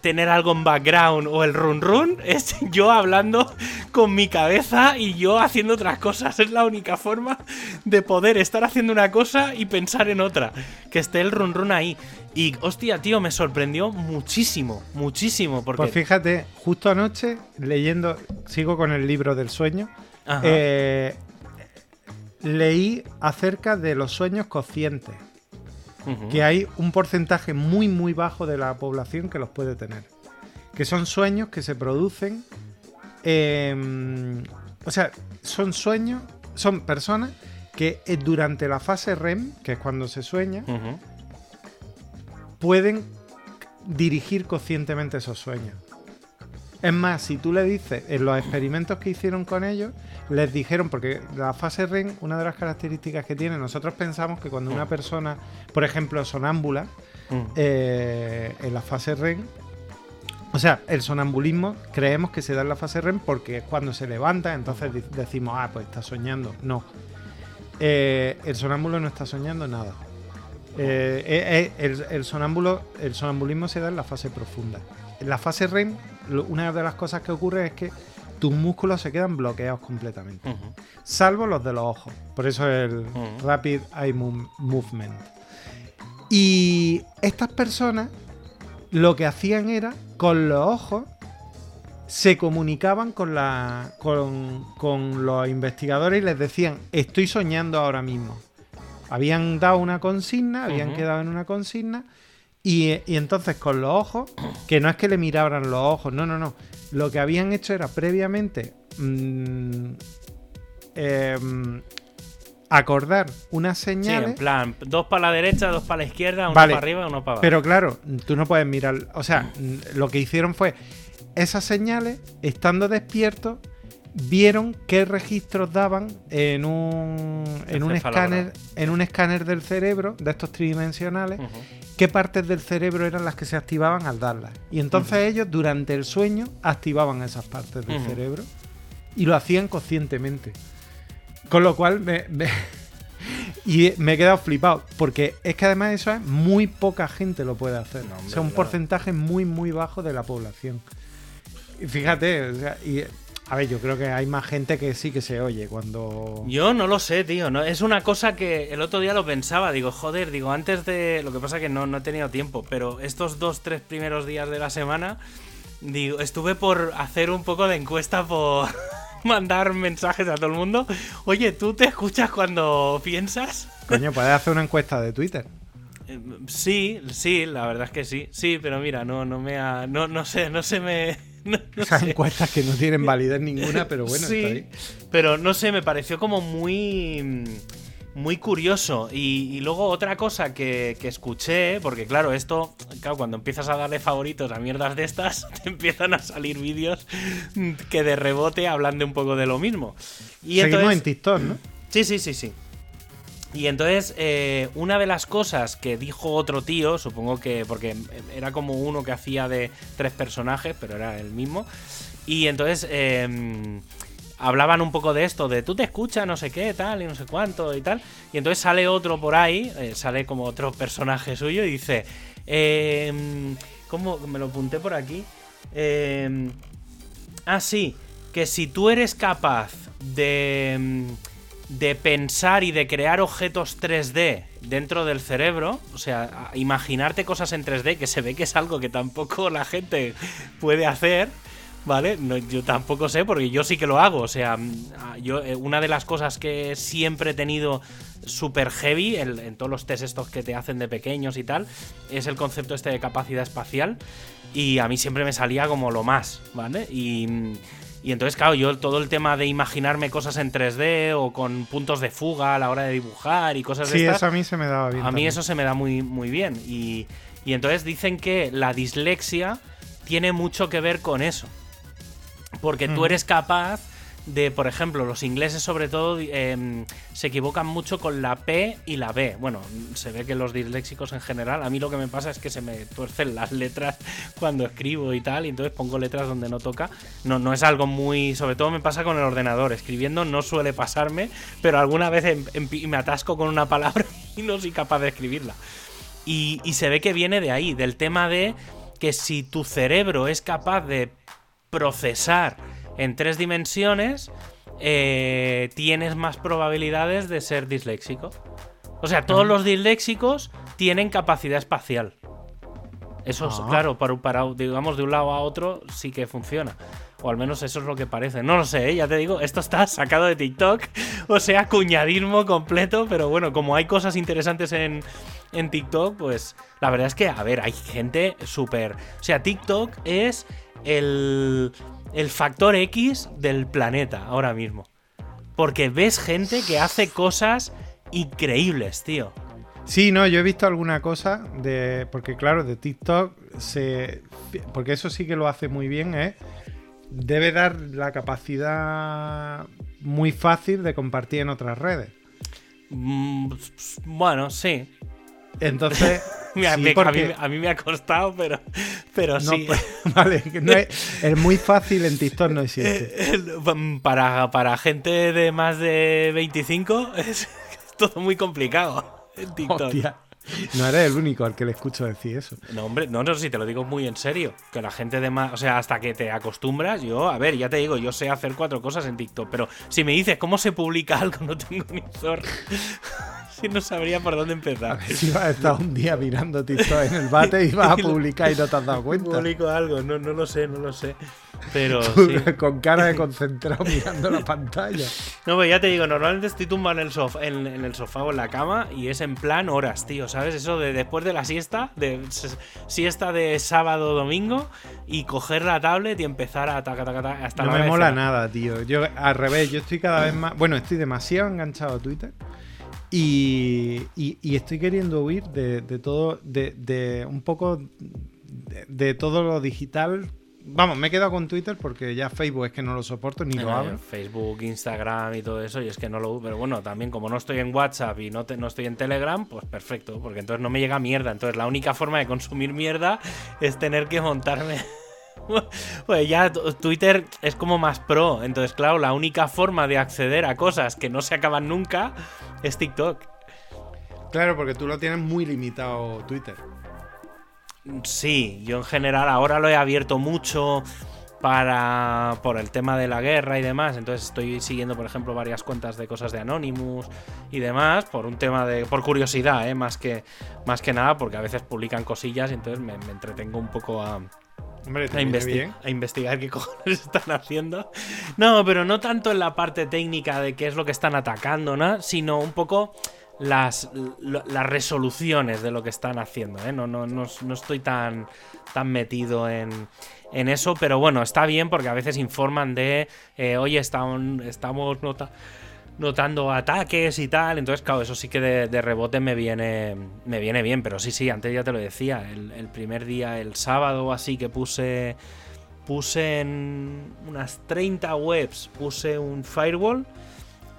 tener algo en background o el run run es yo hablando con mi cabeza y yo haciendo otras cosas. Es la única forma de poder estar haciendo una cosa y pensar en otra. Que esté el run run ahí. Y hostia, tío, me sorprendió muchísimo, muchísimo. Porque. Pues fíjate, justo anoche, leyendo, sigo con el libro del sueño. Eh, leí acerca de los sueños conscientes, que hay un porcentaje muy, muy bajo de la población que los puede tener. Que son sueños que se producen, eh, o sea, son sueños, son personas que eh, durante la fase REM, que es cuando se sueña, pueden dirigir conscientemente esos sueños. Es más, si tú le dices, en los experimentos que hicieron con ellos, les dijeron, porque la fase REM, una de las características que tiene, nosotros pensamos que cuando una persona, por ejemplo, sonámbula, Mm. eh, en la fase REM, o sea, el sonambulismo creemos que se da en la fase REM porque es cuando se levanta, entonces decimos, ah, pues está soñando. No. Eh, el sonámbulo no está soñando nada. Eh, el, el sonámbulo, el sonambulismo se da en la fase profunda. En la fase REM, una de las cosas que ocurre es que tus músculos se quedan bloqueados completamente, salvo los de los ojos. Por eso el. Rapid Eye Mo- Movement. Y estas personas lo que hacían era, con los ojos, se comunicaban con, la, con, con los investigadores y les decían, estoy soñando ahora mismo. Habían dado una consigna, habían quedado en una consigna, y, y entonces con los ojos, que no es que le miraran los ojos, no, no, no. Lo que habían hecho era previamente mm, em, acordar unas Sí, señales. en plan, dos para la derecha, dos para la izquierda, uno Vale, para arriba, uno para abajo. Pero claro, tú no puedes mirar. O sea, lo que hicieron fue esas señales, estando despiertos, vieron qué registros daban en un, en un escáner en un escáner del cerebro de estos tridimensionales qué partes del cerebro eran las que se activaban al darlas. Y entonces ellos durante el sueño activaban esas partes del cerebro y lo hacían conscientemente. Con lo cual me, y me he quedado flipado porque es que además eso es muy poca gente lo puede hacer. O sea un porcentaje muy muy bajo de la población. Y fíjate o sea, y a ver, yo creo que hay más gente que sí que se oye cuando. Yo no lo sé, tío. No, es una cosa que el otro día lo pensaba. Digo, joder, digo, antes de. Lo que pasa es que no, no he tenido tiempo, pero estos dos, tres primeros días de la semana, digo, estuve por hacer un poco de encuesta por mandar mensajes a todo el mundo. Oye, ¿tú te escuchas cuando piensas? Coño, puedes hacer una encuesta de Twitter. Eh, sí, sí, la verdad es que sí. Sí, pero mira, no, no me ha. No, no sé, no se me Esas encuestas que no tienen validez ninguna, pero bueno, sí, está ahí. Pero no sé, me pareció como muy. Muy curioso. Y, luego otra cosa que, escuché, porque claro, esto, claro, cuando empiezas a darle favoritos a mierdas de estas, te empiezan a salir vídeos que de rebote hablan de un poco de lo mismo. Y Seguimos en TikTok, ¿no? Sí, sí, sí, sí. Y entonces, eh, una de las cosas que dijo otro tío, supongo que porque era como uno que hacía de tres personajes, pero era el mismo. Y entonces em, hablaban un poco de esto, de tú te escuchas, no sé qué, tal, y no sé cuánto, y tal. Y entonces sale otro por ahí, eh, sale como otro personaje suyo, y dice, eh, ¿cómo? Me lo apunté por aquí. Eh, ah, sí, que si tú eres capaz de em, de pensar y de crear objetos 3D dentro del cerebro, o sea, imaginarte cosas en 3D, que se ve que es algo que tampoco la gente puede hacer, ¿vale? yo tampoco sé, porque yo sí que lo hago, o sea, yo eh, una de las cosas que siempre he tenido super heavy en, todos los test estos que te hacen de pequeños y tal, es el concepto este de capacidad espacial, y a mí siempre me salía como lo más, ¿vale? Y y entonces, claro, yo todo el tema de imaginarme cosas en 3D o con puntos de fuga a la hora de dibujar y cosas de Sí, eso a mí se me daba bien. A mí eso se me da muy, muy bien. Y, y entonces dicen que la dislexia tiene mucho que ver con eso. Porque tú eres capaz de, por ejemplo, los ingleses sobre todo em, se equivocan mucho con la P y la B. Bueno, se ve que los disléxicos en general, a mí lo que me pasa es que se me tuercen las letras cuando escribo y tal, y entonces pongo letras donde no toca. No, no es algo muy... Sobre todo me pasa con el ordenador. Escribiendo no suele pasarme, pero alguna vez me atasco con una palabra y no soy capaz de escribirla. Y, y se ve que viene de ahí, del tema de que si tu cerebro es capaz de procesar en tres dimensiones, eh, tienes más probabilidades de ser disléxico. O sea, todos los disléxicos tienen capacidad espacial. Eso es, ah. claro, para, para, digamos, de un lado a otro sí que funciona. O al menos eso es lo que parece. No lo sé, ¿eh? ya te digo, esto está sacado de TikTok. O sea, cuñadismo completo. Pero bueno, como hay cosas interesantes en, en TikTok, pues la verdad es que, a ver, hay gente súper... O sea, TikTok es el el factor X del planeta ahora mismo. Porque ves gente que hace cosas increíbles, tío. Sí, no, yo he visto alguna cosa de. Porque, claro, de TikTok se. Porque eso sí que lo hace muy bien, ¿eh? Debe dar la capacidad muy fácil de compartir en otras redes. Mm, bueno, sí. Entonces. a, mí, me ha costado, pero, pero sí. Pues, vale, es, muy fácil en TikTok, no existe. Eh, para, para gente de más de 25 es todo muy complicado en TikTok. No eres el único al que le escucho decir eso. No, hombre, no, no, si te lo digo muy en serio. Que la gente de más. O sea, hasta que te acostumbras, yo, a ver, ya te digo, yo sé hacer cuatro cosas en TikTok. Pero si me dices cómo se publica algo, no tengo ni zorra. si no sabría por dónde empezar. si vas a estar un día mirando TikTok en el bate y vas a publicar y no te has dado cuenta. Publico algo, no, no lo sé, no lo sé. Pero con cara de concentrado mirando la pantalla. No, pues ya te digo, normalmente estoy tumbado en el, sofá, en, el sofá o en la cama y es en plan horas, tío, ¿sabes? Eso de después de la siesta, de siesta de sábado domingo y coger la tablet y empezar a taca, taca, taca hasta No me mola nada, tío. Yo al revés, yo estoy cada vez más, bueno, estoy demasiado enganchado a Twitter. Y, estoy queriendo huir de, todo, de, un poco de, todo lo digital Vamos, me he quedado con Twitter porque ya Facebook es que no lo soporto ni lo abro. Facebook, Instagram y todo eso, y es que no lo. Pero bueno, también como no estoy en WhatsApp y no, te- no estoy en Telegram, pues perfecto, porque entonces no me llega mierda. Entonces la única forma de consumir mierda es tener que montarme. Pues ya Twitter es como más pro. Entonces, claro, la única forma de acceder a cosas que no se acaban nunca es TikTok. Claro, porque tú lo tienes muy limitado Twitter. Sí, yo en general ahora lo he abierto mucho para por el tema de la guerra y demás. Entonces estoy siguiendo, por ejemplo, varias cuentas de cosas de Anonymous y demás por un tema de por curiosidad, ¿eh? más que más que nada, porque a veces publican cosillas y entonces me, me entretengo un poco a, Hombre, a, viene investi- bien. a investigar qué cojones están haciendo. No, pero no tanto en la parte técnica de qué es lo que están atacando, ¿no? sino un poco las, las resoluciones de lo que están haciendo. ¿eh? No, no, no, no estoy tan, tan metido en, en eso, pero bueno, está bien porque a veces informan de, eh, oye, estamos, estamos nota- notando ataques y tal. Entonces, claro, eso sí que de, de rebote me viene, me viene bien. Pero sí, sí, antes ya te lo decía. El, el primer día, el sábado así que puse. Puse en unas 30 webs, puse un firewall.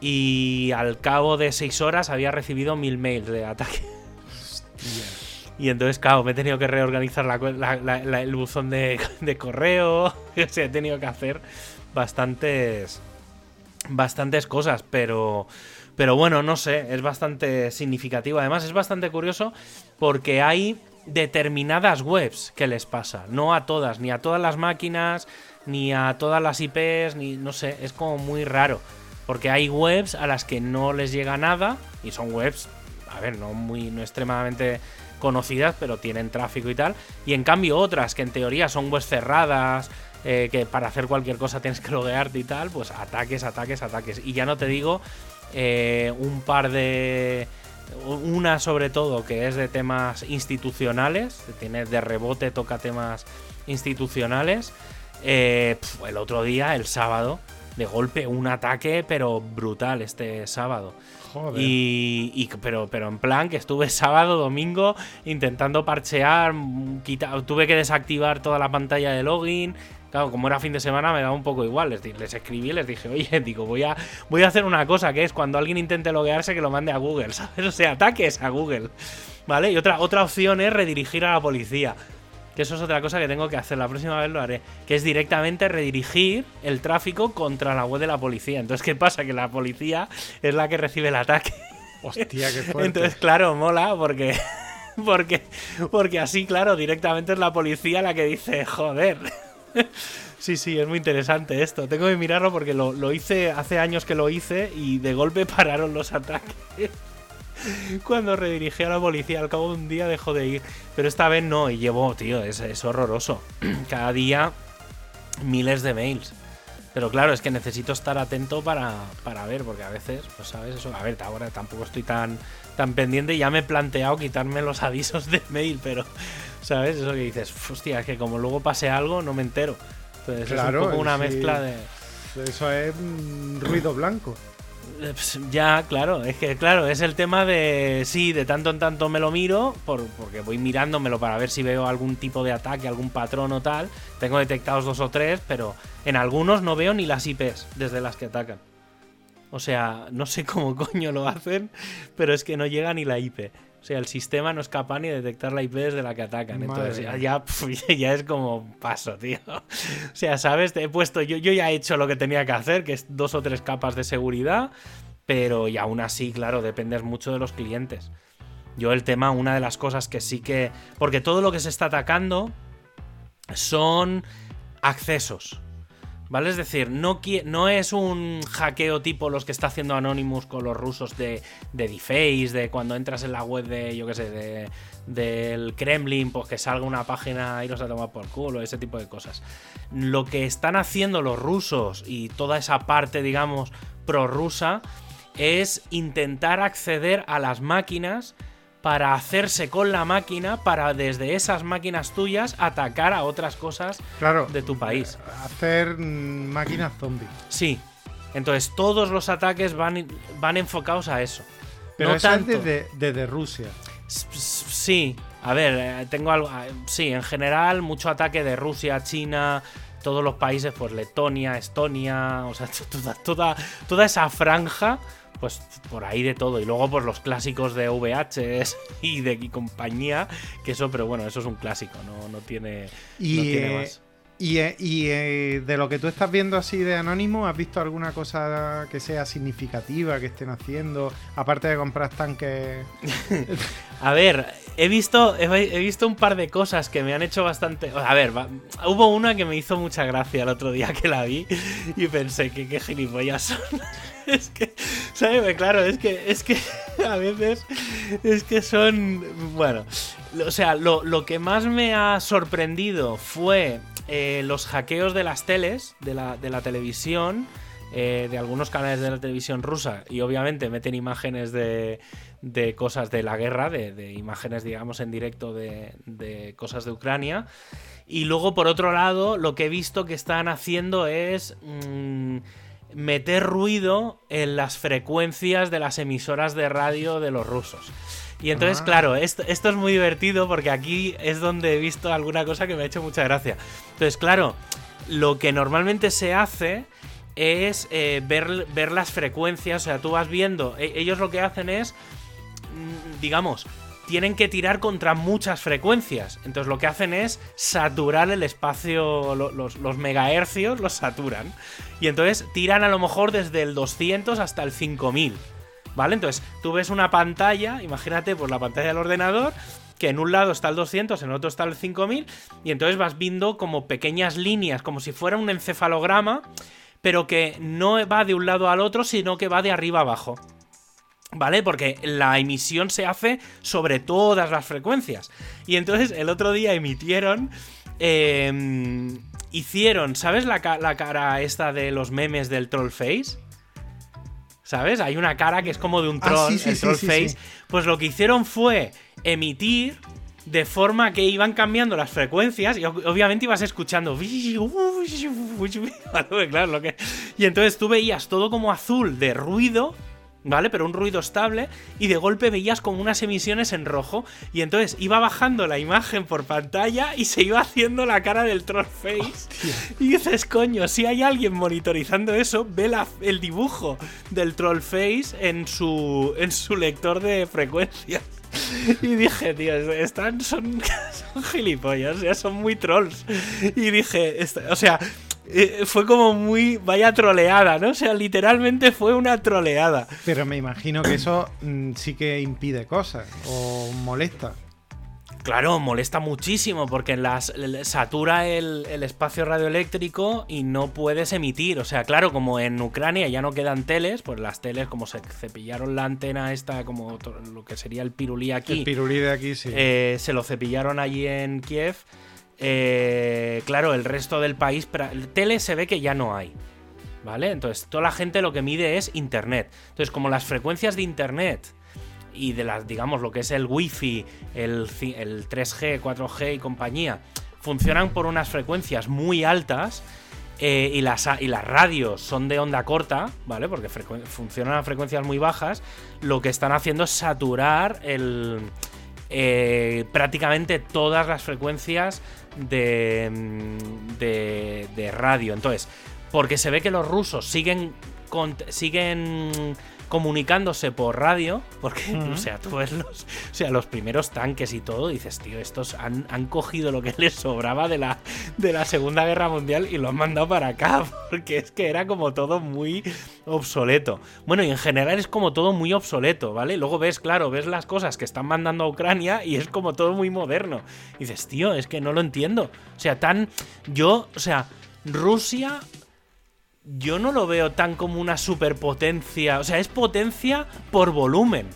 Y al cabo de 6 horas había recibido mil mails de ataque. Y entonces, claro, me he tenido que reorganizar la cue- la- la- la- el buzón de, de correo. O sea, he tenido que hacer bastantes. Bastantes cosas, pero. Pero bueno, no sé, es bastante significativo. Además, es bastante curioso porque hay determinadas webs que les pasa. No a todas, ni a todas las máquinas, ni a todas las IPs, ni no sé, es como muy raro. Porque hay webs a las que no les llega nada y son webs, a ver, no muy no extremadamente conocidas, pero tienen tráfico y tal. Y en cambio otras que en teoría son webs cerradas, eh, que para hacer cualquier cosa tienes que loguearte y tal, pues ataques, ataques, ataques. Y ya no te digo eh, un par de... Una sobre todo que es de temas institucionales, tiene de rebote, toca temas institucionales. Eh, pf, el otro día, el sábado, de golpe un ataque, pero brutal este sábado. Joder. Y, y- pero, pero en plan que estuve sábado, domingo intentando parchear, quita- tuve que desactivar toda la pantalla de login. Claro, como era fin de semana me daba un poco igual. Les, les escribí, les dije, oye, digo, voy a, voy a hacer una cosa que es cuando alguien intente loguearse que lo mande a Google, ¿sabes? O sea, ataques a Google. ¿Vale? Y otra, otra opción es redirigir a la policía. Que eso es otra cosa que tengo que hacer. La próxima vez lo haré. Que es directamente redirigir el tráfico contra la web de la policía. Entonces, ¿qué pasa? Que la policía es la que recibe el ataque. Hostia, qué fuerte. Entonces, claro, mola porque. Porque, porque así, claro, directamente es la policía la que dice, joder. Sí, sí, es muy interesante esto. Tengo que mirarlo porque lo, hice hace años que lo hice y de golpe pararon los ataques. Cuando redirigí a la policía, al cabo de un día dejó de ir. Pero esta vez no, y llevo, tío, es, es horroroso. Cada día miles de mails. Pero claro, es que necesito estar atento para, para ver, porque a veces, pues sabes, eso. A ver, ahora tampoco estoy tan, tan pendiente. Ya me he planteado quitarme los avisos de mail, pero, ¿sabes? Eso que dices, hostia, es que como luego pase algo, no me entero. Entonces es Claro, un poco una sí. mezcla de. Eso es mm, ruido blanco. Eh, pues, Ya, claro, es que claro, es el tema de sí, de tanto en tanto me lo miro, por, porque voy mirándomelo para ver si veo algún tipo de ataque, algún patrón o tal. Tengo detectados dos o tres, pero en algunos no veo ni las IPs desde las que atacan. O sea, no sé cómo coño lo hacen, pero es que no llega ni la IP. O sea, el sistema no es capaz ni de detectar la IP desde la que atacan. Madre Entonces ya, mía. ya, pf, ya es como paso, tío. O sea, ¿sabes? Te he puesto, yo, yo ya he hecho lo que tenía que hacer, que es dos o tres capas de seguridad, pero y aún así, claro, dependes mucho de los clientes. Yo el tema, una de las cosas que sí que... Porque todo lo que se está atacando son accesos. ¿Vale? Es decir, no, no es un hackeo tipo los que está haciendo Anonymous con los rusos de, de Deface, de cuando entras en la web de, yo qué sé, de, del Kremlin, pues que salga una página y los a tomar por culo, ese tipo de cosas. Lo que están haciendo los rusos y toda esa parte, digamos, prorrusa, es intentar acceder a las máquinas para hacerse con la máquina, para desde esas máquinas tuyas atacar a otras cosas Claro. de tu país. Hacer mm, máquinas zombies. Sí. Entonces todos los ataques van, van enfocados a eso. Pero no eso tanto. es desde, desde Rusia. Sí, A ver, eh, tengo algo. eh, Sí, en general, mucho ataque de Rusia, China, todos los países, pues Letonia, Estonia, o sea, toda, toda, toda esa franja, pues por ahí de todo. Y luego, pues los clásicos de VHs y de y compañía, que eso, pero bueno, eso es un clásico, no, no tiene, Y, no tiene eh, más. y, eh, y, eh, de lo que tú estás viendo así de Anónimo, ¿has visto alguna cosa que sea significativa que estén haciendo? Aparte de comprar tanques. A ver, he visto, he, visto un par de cosas que me han hecho bastante. A ver, hubo una que me hizo mucha gracia el otro día que la vi y pensé que qué gilipollas son. es que, ¿sabes? Claro, es que, es que a veces es que son. Bueno, o sea, lo, lo que más me ha sorprendido fue eh, los hackeos de las teles, de la, de la televisión. Eh, de algunos canales de la televisión rusa y obviamente meten imágenes de, de cosas de la guerra, de, de imágenes, digamos, en directo de, de cosas de Ucrania. Y luego, por otro lado, lo que he visto que están haciendo es mm, meter ruido en las frecuencias de las emisoras de radio de los rusos. Y entonces, Ah. claro, esto, esto es muy divertido porque aquí es donde he visto alguna cosa que me ha hecho mucha gracia. Entonces, claro, lo que normalmente se hace es eh, ver, ver las frecuencias, o sea, tú vas viendo, e- ellos lo que hacen es, mm, digamos, tienen que tirar contra muchas frecuencias. Entonces lo que hacen es saturar el espacio, lo- los, los megahercios los saturan. Y entonces tiran a lo mejor desde el 200 hasta el 5000. ¿Vale? Entonces tú ves una pantalla, imagínate pues la pantalla del ordenador, que en un lado está el 200, en otro está el 5000, y entonces vas viendo como pequeñas líneas, como si fuera un encefalograma, pero que no va de un lado al otro, sino que va de arriba abajo. ¿Vale? Porque la emisión se hace sobre todas las frecuencias. Y entonces el otro día emitieron. eh, hicieron, ¿sabes la, ca- la cara esta de los memes del troll face? ¿Sabes? Hay una cara que es como de un Ah, troll, sí, sí, el sí, troll face. Pues lo que hicieron fue emitir de forma que iban cambiando las frecuencias y ob- obviamente ibas escuchando. Vale, claro, lo que... Y entonces tú veías todo como azul de ruido, ¿vale? Pero un ruido estable y de golpe veías como unas emisiones en rojo y entonces iba bajando la imagen por pantalla y se iba haciendo la cara del troll face. Y dices, coño, si hay alguien monitorizando eso, ve la- el dibujo del troll face en su, en su lector de frecuencias. Y dije, tío, están, son, son gilipollas, sea, son muy trolls. Y dije, o sea, eh, fue como muy, vaya troleada, ¿no? O sea, literalmente fue una troleada. Pero me imagino que eso mm, sí que impide cosas o molesta. Claro, molesta muchísimo porque las, satura el, el espacio radioeléctrico y no puedes emitir. O sea, claro, como en Ucrania ya no quedan teles, pues las teles, como se cepillaron la antena esta, como lo que sería el pirulí aquí, El pirulí de aquí sí. eh, se lo cepillaron allí en Kiev. eh, claro, el resto del país, pra- tele se ve que ya no hay. ¿Vale? Entonces, toda la gente lo que mide es internet. Entonces, como las frecuencias de internet y de las, digamos, lo que es el wifi, el, el 3G, 4G y compañía, funcionan por unas frecuencias muy altas. eh, y, las, y las radios son de onda corta, ¿vale? Porque funcionan a frecuencias muy bajas. Lo que están haciendo es saturar el, eh, prácticamente todas las frecuencias de, de, de radio. Entonces, porque se ve que los rusos siguen, siguen comunicándose por radio, porque, o sea, tú ves los, o sea, los primeros tanques y todo, dices, tío, estos han, han cogido lo que les sobraba de la, de la Segunda Guerra Mundial y lo han mandado para acá, porque es que era como todo muy obsoleto. Bueno, y en general es como todo muy obsoleto, ¿vale? Luego ves, claro, ves las cosas que están mandando a Ucrania y es como todo muy moderno. Y dices, tío, es que no lo entiendo. O sea, tan... Yo, o sea, Rusia yo no lo veo tan como una superpotencia. O sea, es potencia por volumen.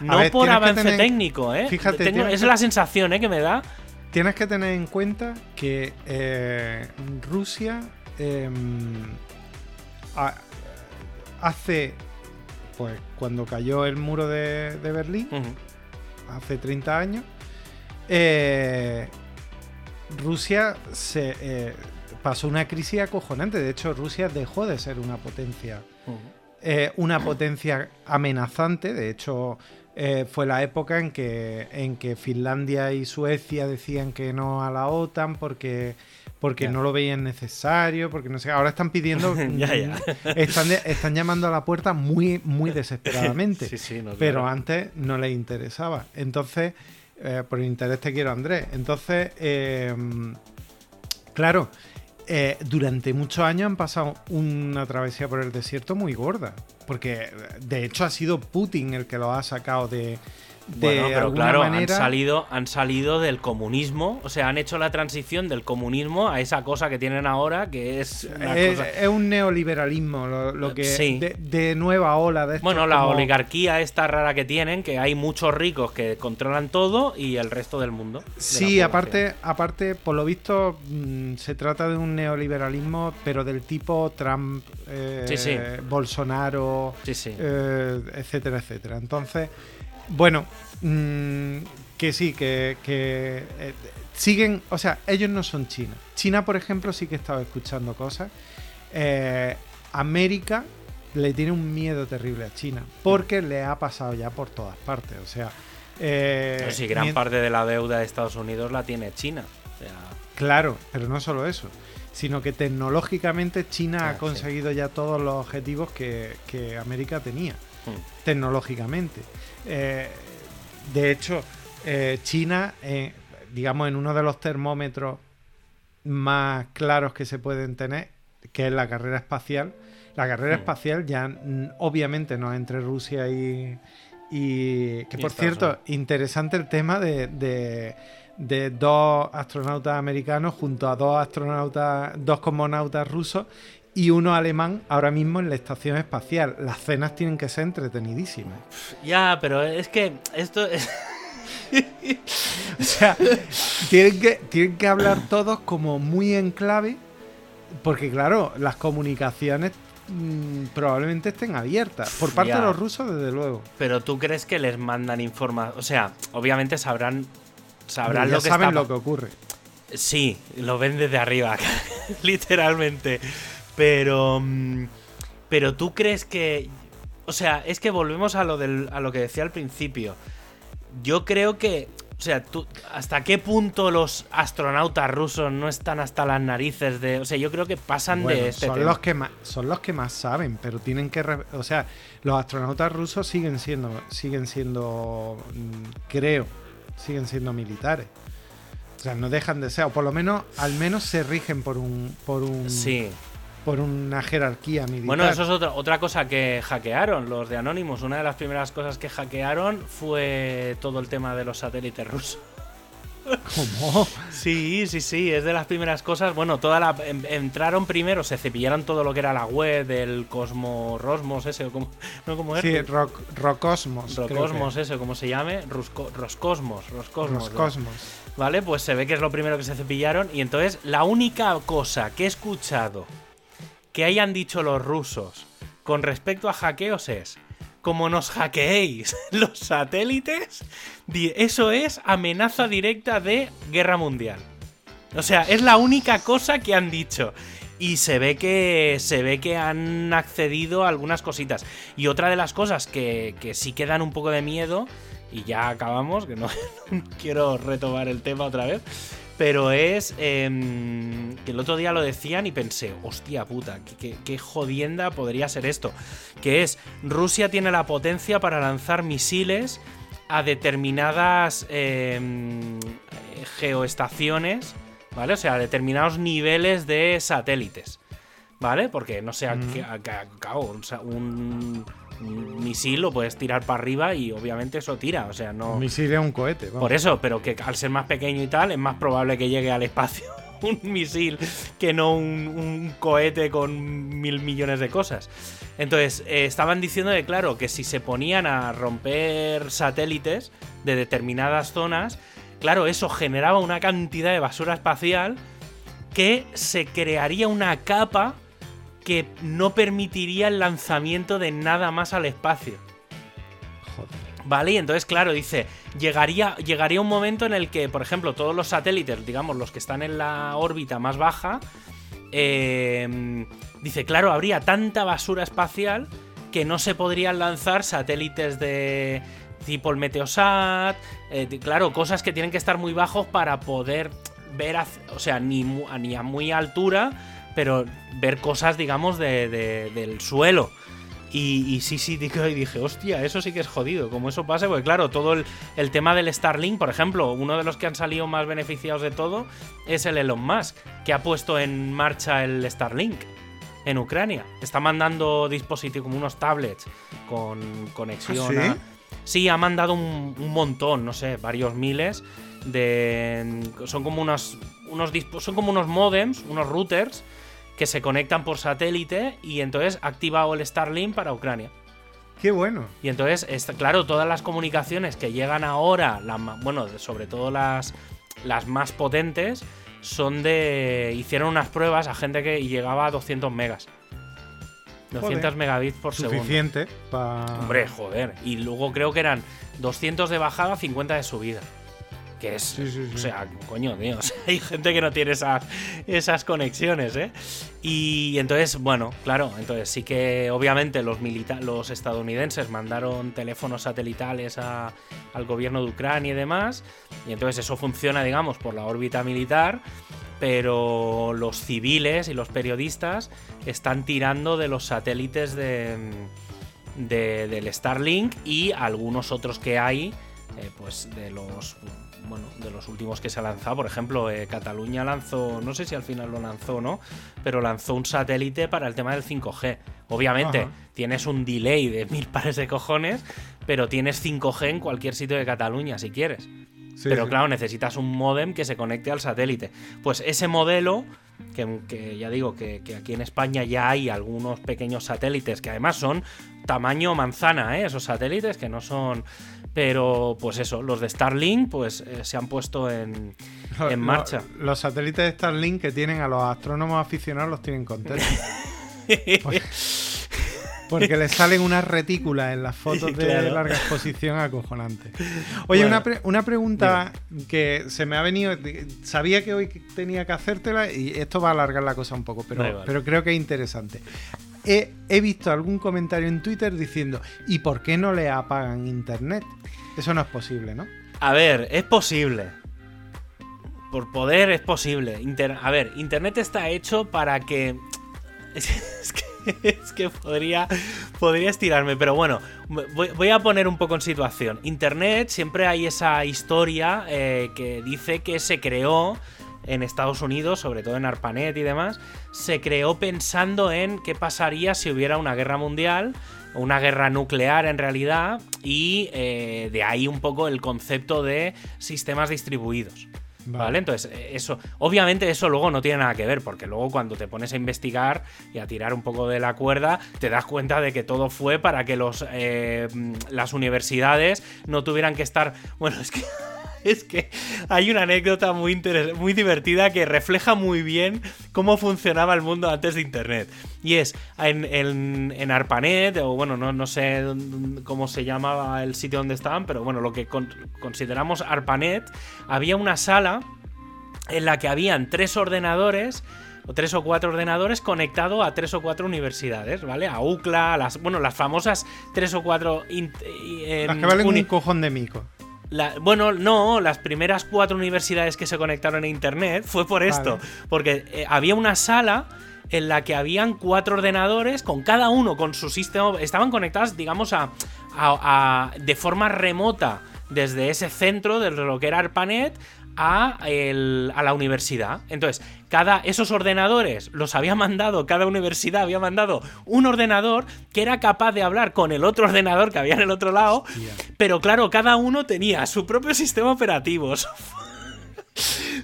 No ver, por avance tener- técnico, ¿eh? fíjate, Tengo- esa es la sensación ¿eh? que me da. Tienes que tener en cuenta que eh, Rusia eh, ha- hace, pues cuando cayó el muro de, de Berlín, hace 30 años, eh, Rusia se eh, pasó una crisis acojonante. De hecho, Rusia dejó de ser una potencia eh, una potencia amenazante. De hecho, eh, fue la época en que, en que Finlandia y Suecia decían que no a la OTAN porque porque no lo veían necesario, porque no sé, ahora están pidiendo, ya, ya. Están, están, llamando a la puerta muy, muy desesperadamente, sí, sí, no, pero antes no les interesaba. Entonces, eh, por interés te quiero, Andrés. Entonces, eh, claro, eh, durante muchos años han pasado una travesía por el desierto muy gorda, porque de hecho ha sido Putin el que lo ha sacado de, de bueno, pero alguna claro, manera. han salido, han salido del comunismo, o sea, han hecho la transición del comunismo a esa cosa que tienen ahora, que es es, cosa... es un neoliberalismo, lo, lo que Sí. de, de nueva ola de Bueno, la como- oligarquía esta rara que tienen, que hay muchos ricos que controlan todo y el resto del mundo. de Sí, aparte, aparte, por lo visto, mm, se trata de un neoliberalismo, pero del tipo Trump, eh, Sí, sí. Bolsonaro, Sí, sí. eh, etcétera, etcétera. Entonces, bueno, mm, que sí, que, que, eh, siguen, o sea, ellos no son China. China, por ejemplo, sí que he estado escuchando cosas. Eh, América le tiene un miedo terrible a China, porque le ha pasado ya por todas partes. O sea, eh, Pero sí, gran parte de la deuda de Estados Unidos la tiene China. O sea, Claro, pero no solo eso, sino que tecnológicamente China Ah, ha sí. conseguido ya todos los objetivos que, que América tenía, tecnológicamente. Eh, de hecho, eh, China, eh, digamos, en uno de los termómetros más claros que se pueden tener, que es la carrera espacial, la carrera Hmm. espacial ya obviamente no es entre Rusia y... y que por cierto, interesante el tema de, de- de dos astronautas americanos junto a dos astronautas, dos cosmonautas rusos y uno alemán ahora mismo en la estación espacial. Las cenas tienen que ser entretenidísimas. Ya, pero es que esto es... O sea, tienen que, tienen que hablar todos como muy en clave, porque claro, las comunicaciones mm, probablemente estén abiertas. Por parte Ya. de los rusos, desde luego. Pero tú crees que les mandan información... O sea, obviamente sabrán... Sabrán ya lo que saben está lo que ocurre. Sí, lo ven desde arriba, literalmente. Pero. mm, Pero tú crees que. O sea, es que volvemos a lo, del, a lo que decía al principio. Yo creo que. O sea, tú, ¿hasta qué punto los astronautas rusos no están hasta las narices de.? O sea, yo creo que pasan Bueno, de este son tema. los que más son los que más saben pero tienen que o sea los astronautas rusos siguen siendo siguen siendo mm, creo siguen siendo militares o sea no dejan de ser o por lo menos al menos se rigen por un por un Sí. Por una jerarquía militar Bueno, eso es otra, otra cosa que hackearon los de Anonymous. Una de las primeras cosas que hackearon fue todo el tema de los satélites rusos. ¿Cómo? Sí, sí, sí, es de las primeras cosas. Bueno, toda la entraron primero, se cepillaron todo lo que era la web del Cosmo Rosmos ese o como no como sí rock, Rocosmos. Roscosmos ese, como se llame, Rusco- Roscosmos, Roscosmos. Roscosmos. ¿Vale? Pues se ve que es lo primero que se cepillaron y entonces la única cosa que he escuchado que hayan dicho los rusos con respecto a hackeos es como nos hackeéis los satélites, eso es amenaza directa de guerra mundial. O sea, es la única cosa que han dicho. Y se ve que. Se ve que han accedido a algunas cositas. Y otra de las cosas que, que sí que dan un poco de miedo. Y ya acabamos, que no quiero retomar el tema otra vez. Pero es em, que el otro día lo decían y pensé, hostia puta, qué, jodienda podría ser esto. Que es, Rusia tiene la potencia para lanzar misiles a determinadas em, geoestaciones, ¿vale? O sea, a determinados niveles de satélites, ¿vale? Porque no sé, a qué- a- a- sea, un, un misil lo puedes tirar para arriba y obviamente eso tira, o sea, no... Un misil es un cohete vamos. Por eso, pero que al ser más pequeño y tal, es más probable que llegue al espacio un misil que no un, un cohete con mil millones de cosas. Entonces, eh, estaban diciendo que, claro, que si se ponían a romper satélites de determinadas zonas, claro, eso generaba una cantidad de basura espacial que se crearía una capa que no permitiría el lanzamiento de nada más al espacio. Joder. Vale, y entonces, claro, dice, llegaría, llegaría un momento en el que, por ejemplo, todos los satélites, digamos, los que están en la órbita más baja, eh, dice, claro, habría tanta basura espacial que no se podrían lanzar satélites de tipo el Meteosat, eh, claro, cosas que tienen que estar muy bajos para poder ver, o sea, ni, ni a muy altura, pero ver cosas, digamos, del suelo. Y, sí, sí, y dije, hostia, eso sí que es jodido. Como eso pase, porque claro, todo el, tema del Starlink, por ejemplo, uno de los que han salido más beneficiados de todo es el Elon Musk, que ha puesto en marcha el Starlink en Ucrania. Está mandando dispositivos como unos tablets con conexión. ¿Ah, ¿Sí? sí, ha mandado un, montón, no sé, varios miles de. Son como unos. Unos son como unos modems, unos routers que se conectan por satélite y entonces ha activado el Starlink para Ucrania. Qué bueno. Y entonces, claro, todas las comunicaciones que llegan ahora, bueno, sobre todo las, las más potentes, son de. Hicieron unas pruebas a gente que llegaba a 200 megas. 200 megabits por segundo. Suficiente para. Hombre, joder. Y luego creo que eran 200 de bajada, 50 de subida que es. O sea, coño, tío. hay gente que no tiene esas, esas conexiones, ¿eh? Y entonces, bueno, claro, entonces sí que obviamente los, los estadounidenses mandaron teléfonos satelitales al gobierno de Ucrania y demás. Y entonces eso funciona, digamos, por la órbita militar. Pero los civiles y los periodistas están tirando de los satélites de, del Starlink y algunos otros que hay, eh, pues de los bueno, de los últimos que se ha lanzado. Por ejemplo, eh, Cataluña lanzó, no sé si al final lo lanzó o no, pero lanzó un satélite para el tema del 5G. Obviamente, tienes un delay de mil pares de cojones, pero tienes 5G en cualquier sitio de Cataluña si quieres. pero claro, necesitas un modem que se conecte al satélite. Pues ese modelo que, ya digo que, aquí en España ya hay algunos pequeños satélites que además son tamaño manzana, ¿eh? esos satélites que no son... Pero pues eso, los de Starlink pues eh, se han puesto en, en marcha. Los, satélites de Starlink que tienen a los astrónomos aficionados los tienen contentos. Porque le salen unas retículas en las fotos de larga exposición acojonante. Oye, una, una, pregunta que se me ha venido. Sabía que hoy tenía que hacértela y esto va a alargar la cosa un poco, pero, pero creo que es interesante. He, he, visto algún comentario en Twitter diciendo: ¿y por qué no le apagan internet? Eso no es posible, ¿no? A ver, es posible. Por poder es posible. a ver, internet está hecho para que. es que es que podría, podría estirarme, pero bueno, voy, a poner un poco en situación. Internet, siempre hay esa historia eh, que dice que se creó en Estados Unidos, sobre todo en ARPANET y demás, se creó pensando en qué pasaría si hubiera una guerra mundial, una guerra nuclear en realidad, y eh, de ahí un poco el concepto de sistemas distribuidos. Vale. Entonces, eh, eso, obviamente eso luego no tiene nada que ver, porque luego cuando te pones a investigar y a tirar un poco de la cuerda, te das cuenta de que todo fue para que los, eh, las universidades no tuvieran que estar, bueno, es que es que hay una anécdota muy, muy divertida que refleja muy bien cómo funcionaba el mundo antes de Internet. Y es, en, ARPANET, o bueno, no, no, sé cómo se llamaba el sitio donde estaban, pero bueno, lo que consideramos ARPANET, había una sala en la que habían tres ordenadores o tres o cuatro ordenadores conectados a tres o cuatro universidades, ¿vale? A UCLA, las, bueno, las famosas tres o cuatro... las que valen un cojón de mico bueno, no, las primeras cuatro universidades que se conectaron a internet fue por esto. Porque eh, había una sala en la que habían cuatro ordenadores con cada uno con su sistema. Estaban conectadas, digamos, a, de forma remota desde ese centro, de lo que era ARPANET, a, a la universidad. Entonces, cada, esos ordenadores los había mandado, cada universidad había mandado un ordenador que era capaz de hablar con el otro ordenador que había en el otro lado, pero claro, cada uno tenía su propio sistema operativo.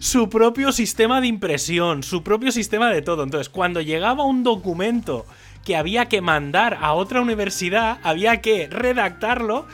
Su, propio sistema de impresión, su propio sistema de todo. Entonces, cuando llegaba un documento que había que mandar a otra universidad, había que redactarlo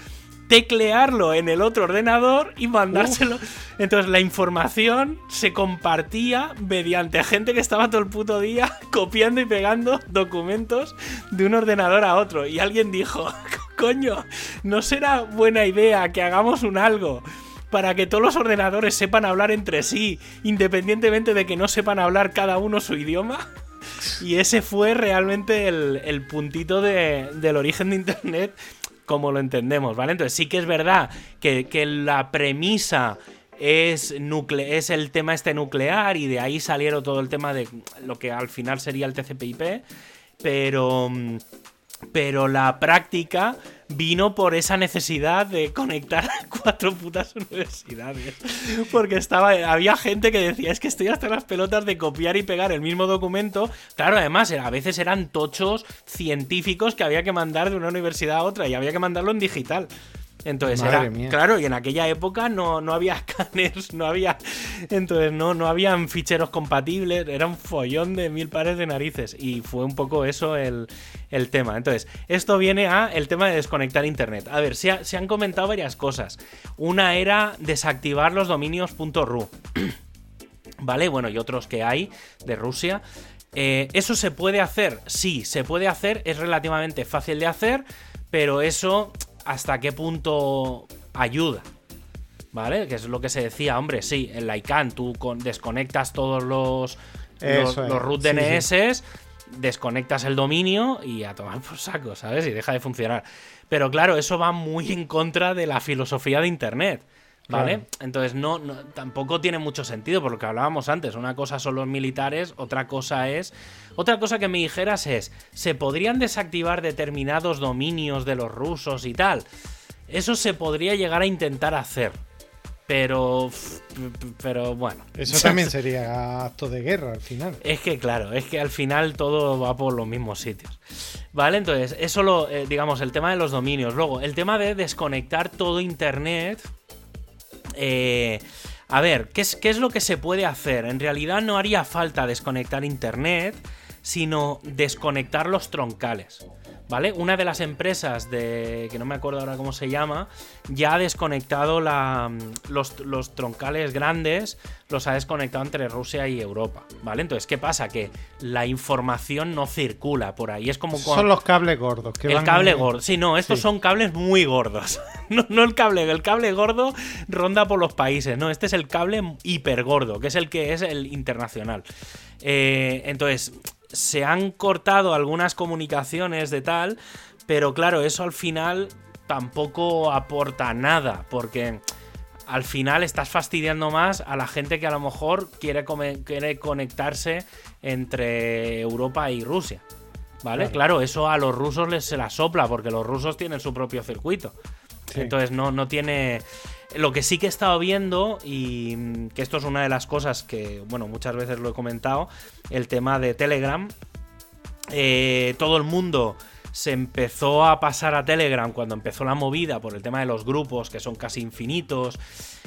teclearlo en el otro ordenador y mandárselo. Entonces la información se compartía mediante gente que estaba todo el puto día copiando y pegando documentos de un ordenador a otro. Y alguien dijo, coño, ¿no será buena idea que hagamos un algo? Para que todos los ordenadores sepan hablar entre sí, independientemente de que no sepan hablar cada uno su idioma. Y ese fue realmente el, puntito del origen de Internet como lo entendemos, ¿vale? Entonces sí que es verdad que, que la premisa es, es el tema este nuclear y de ahí salieron todo el tema de lo que al final sería el TCP/IP, pero pero la práctica vino por esa necesidad de conectar cuatro putas universidades. Porque estaba, había gente que decía, es que estoy hasta las pelotas de copiar y pegar el mismo documento. Claro, además, a veces eran tochos científicos que había que mandar de una universidad a otra y había que mandarlo en digital. Entonces era, claro, y en aquella época no, no había escáneres, no había, entonces no, no habían ficheros compatibles, era un follón de mil pares de narices y fue un poco eso el, tema. Entonces, esto viene a el tema de desconectar internet. A ver, se, se han comentado varias cosas. Una era desactivar los dominios .ru, ¿vale? Bueno, y otros que hay de Rusia. Eh, ¿Eso se puede hacer? Sí, se puede hacer, es relativamente fácil de hacer, pero eso hasta qué punto ayuda. ¿Vale? Que es lo que se decía, hombre, sí, en la ICANN tú desconectas todos los, los, root DNS, desconectas el dominio y a tomar por saco, ¿sabes? Y deja de funcionar. Pero claro, eso va muy en contra de la filosofía de Internet. ¿Vale? Entonces no, tampoco tiene mucho sentido por lo que hablábamos antes. Una cosa son los militares, otra cosa es. Otra cosa que me dijeras es. ¿Se podrían desactivar determinados dominios de los rusos y tal? Eso se podría llegar a intentar hacer. Pero. Pero bueno. Eso también sería acto de guerra al final. Es que, claro, es que al final todo va por los mismos sitios. Vale, entonces, eso lo. Eh, digamos, el tema de los dominios. Luego, el tema de desconectar todo internet eh, a ver, ¿qué es, ¿qué es lo que se puede hacer? En realidad no haría falta desconectar Internet, sino desconectar los troncales. ¿Vale? Una de las empresas de. que no me acuerdo ahora cómo se llama. Ya ha desconectado la, los, troncales grandes. Los ha desconectado entre Rusia y Europa. ¿Vale? Entonces, ¿qué pasa? Que la información no circula por ahí. Es como. Son los cables gordos. el cable gordo. Sí, no, estos son cables muy gordos. no, el cable. El cable gordo ronda por los países. No, este es el cable hiper gordo, que es el que es el internacional. Eh, entonces, se han cortado algunas comunicaciones de tal, pero claro, eso al final tampoco aporta nada, porque al final estás fastidiando más a la gente que a lo mejor quiere, quiere conectarse entre Europa y Rusia. ¿Vale? Claro. eso a los rusos les se la sopla, porque los rusos tienen su propio circuito. Entonces no, no tiene. Lo que sí que he estado viendo, y que esto es una de las cosas que, bueno, muchas veces lo he comentado, el tema de Telegram. Eh, todo el mundo se empezó a pasar a Telegram cuando empezó la movida por el tema de los grupos, que son casi infinitos,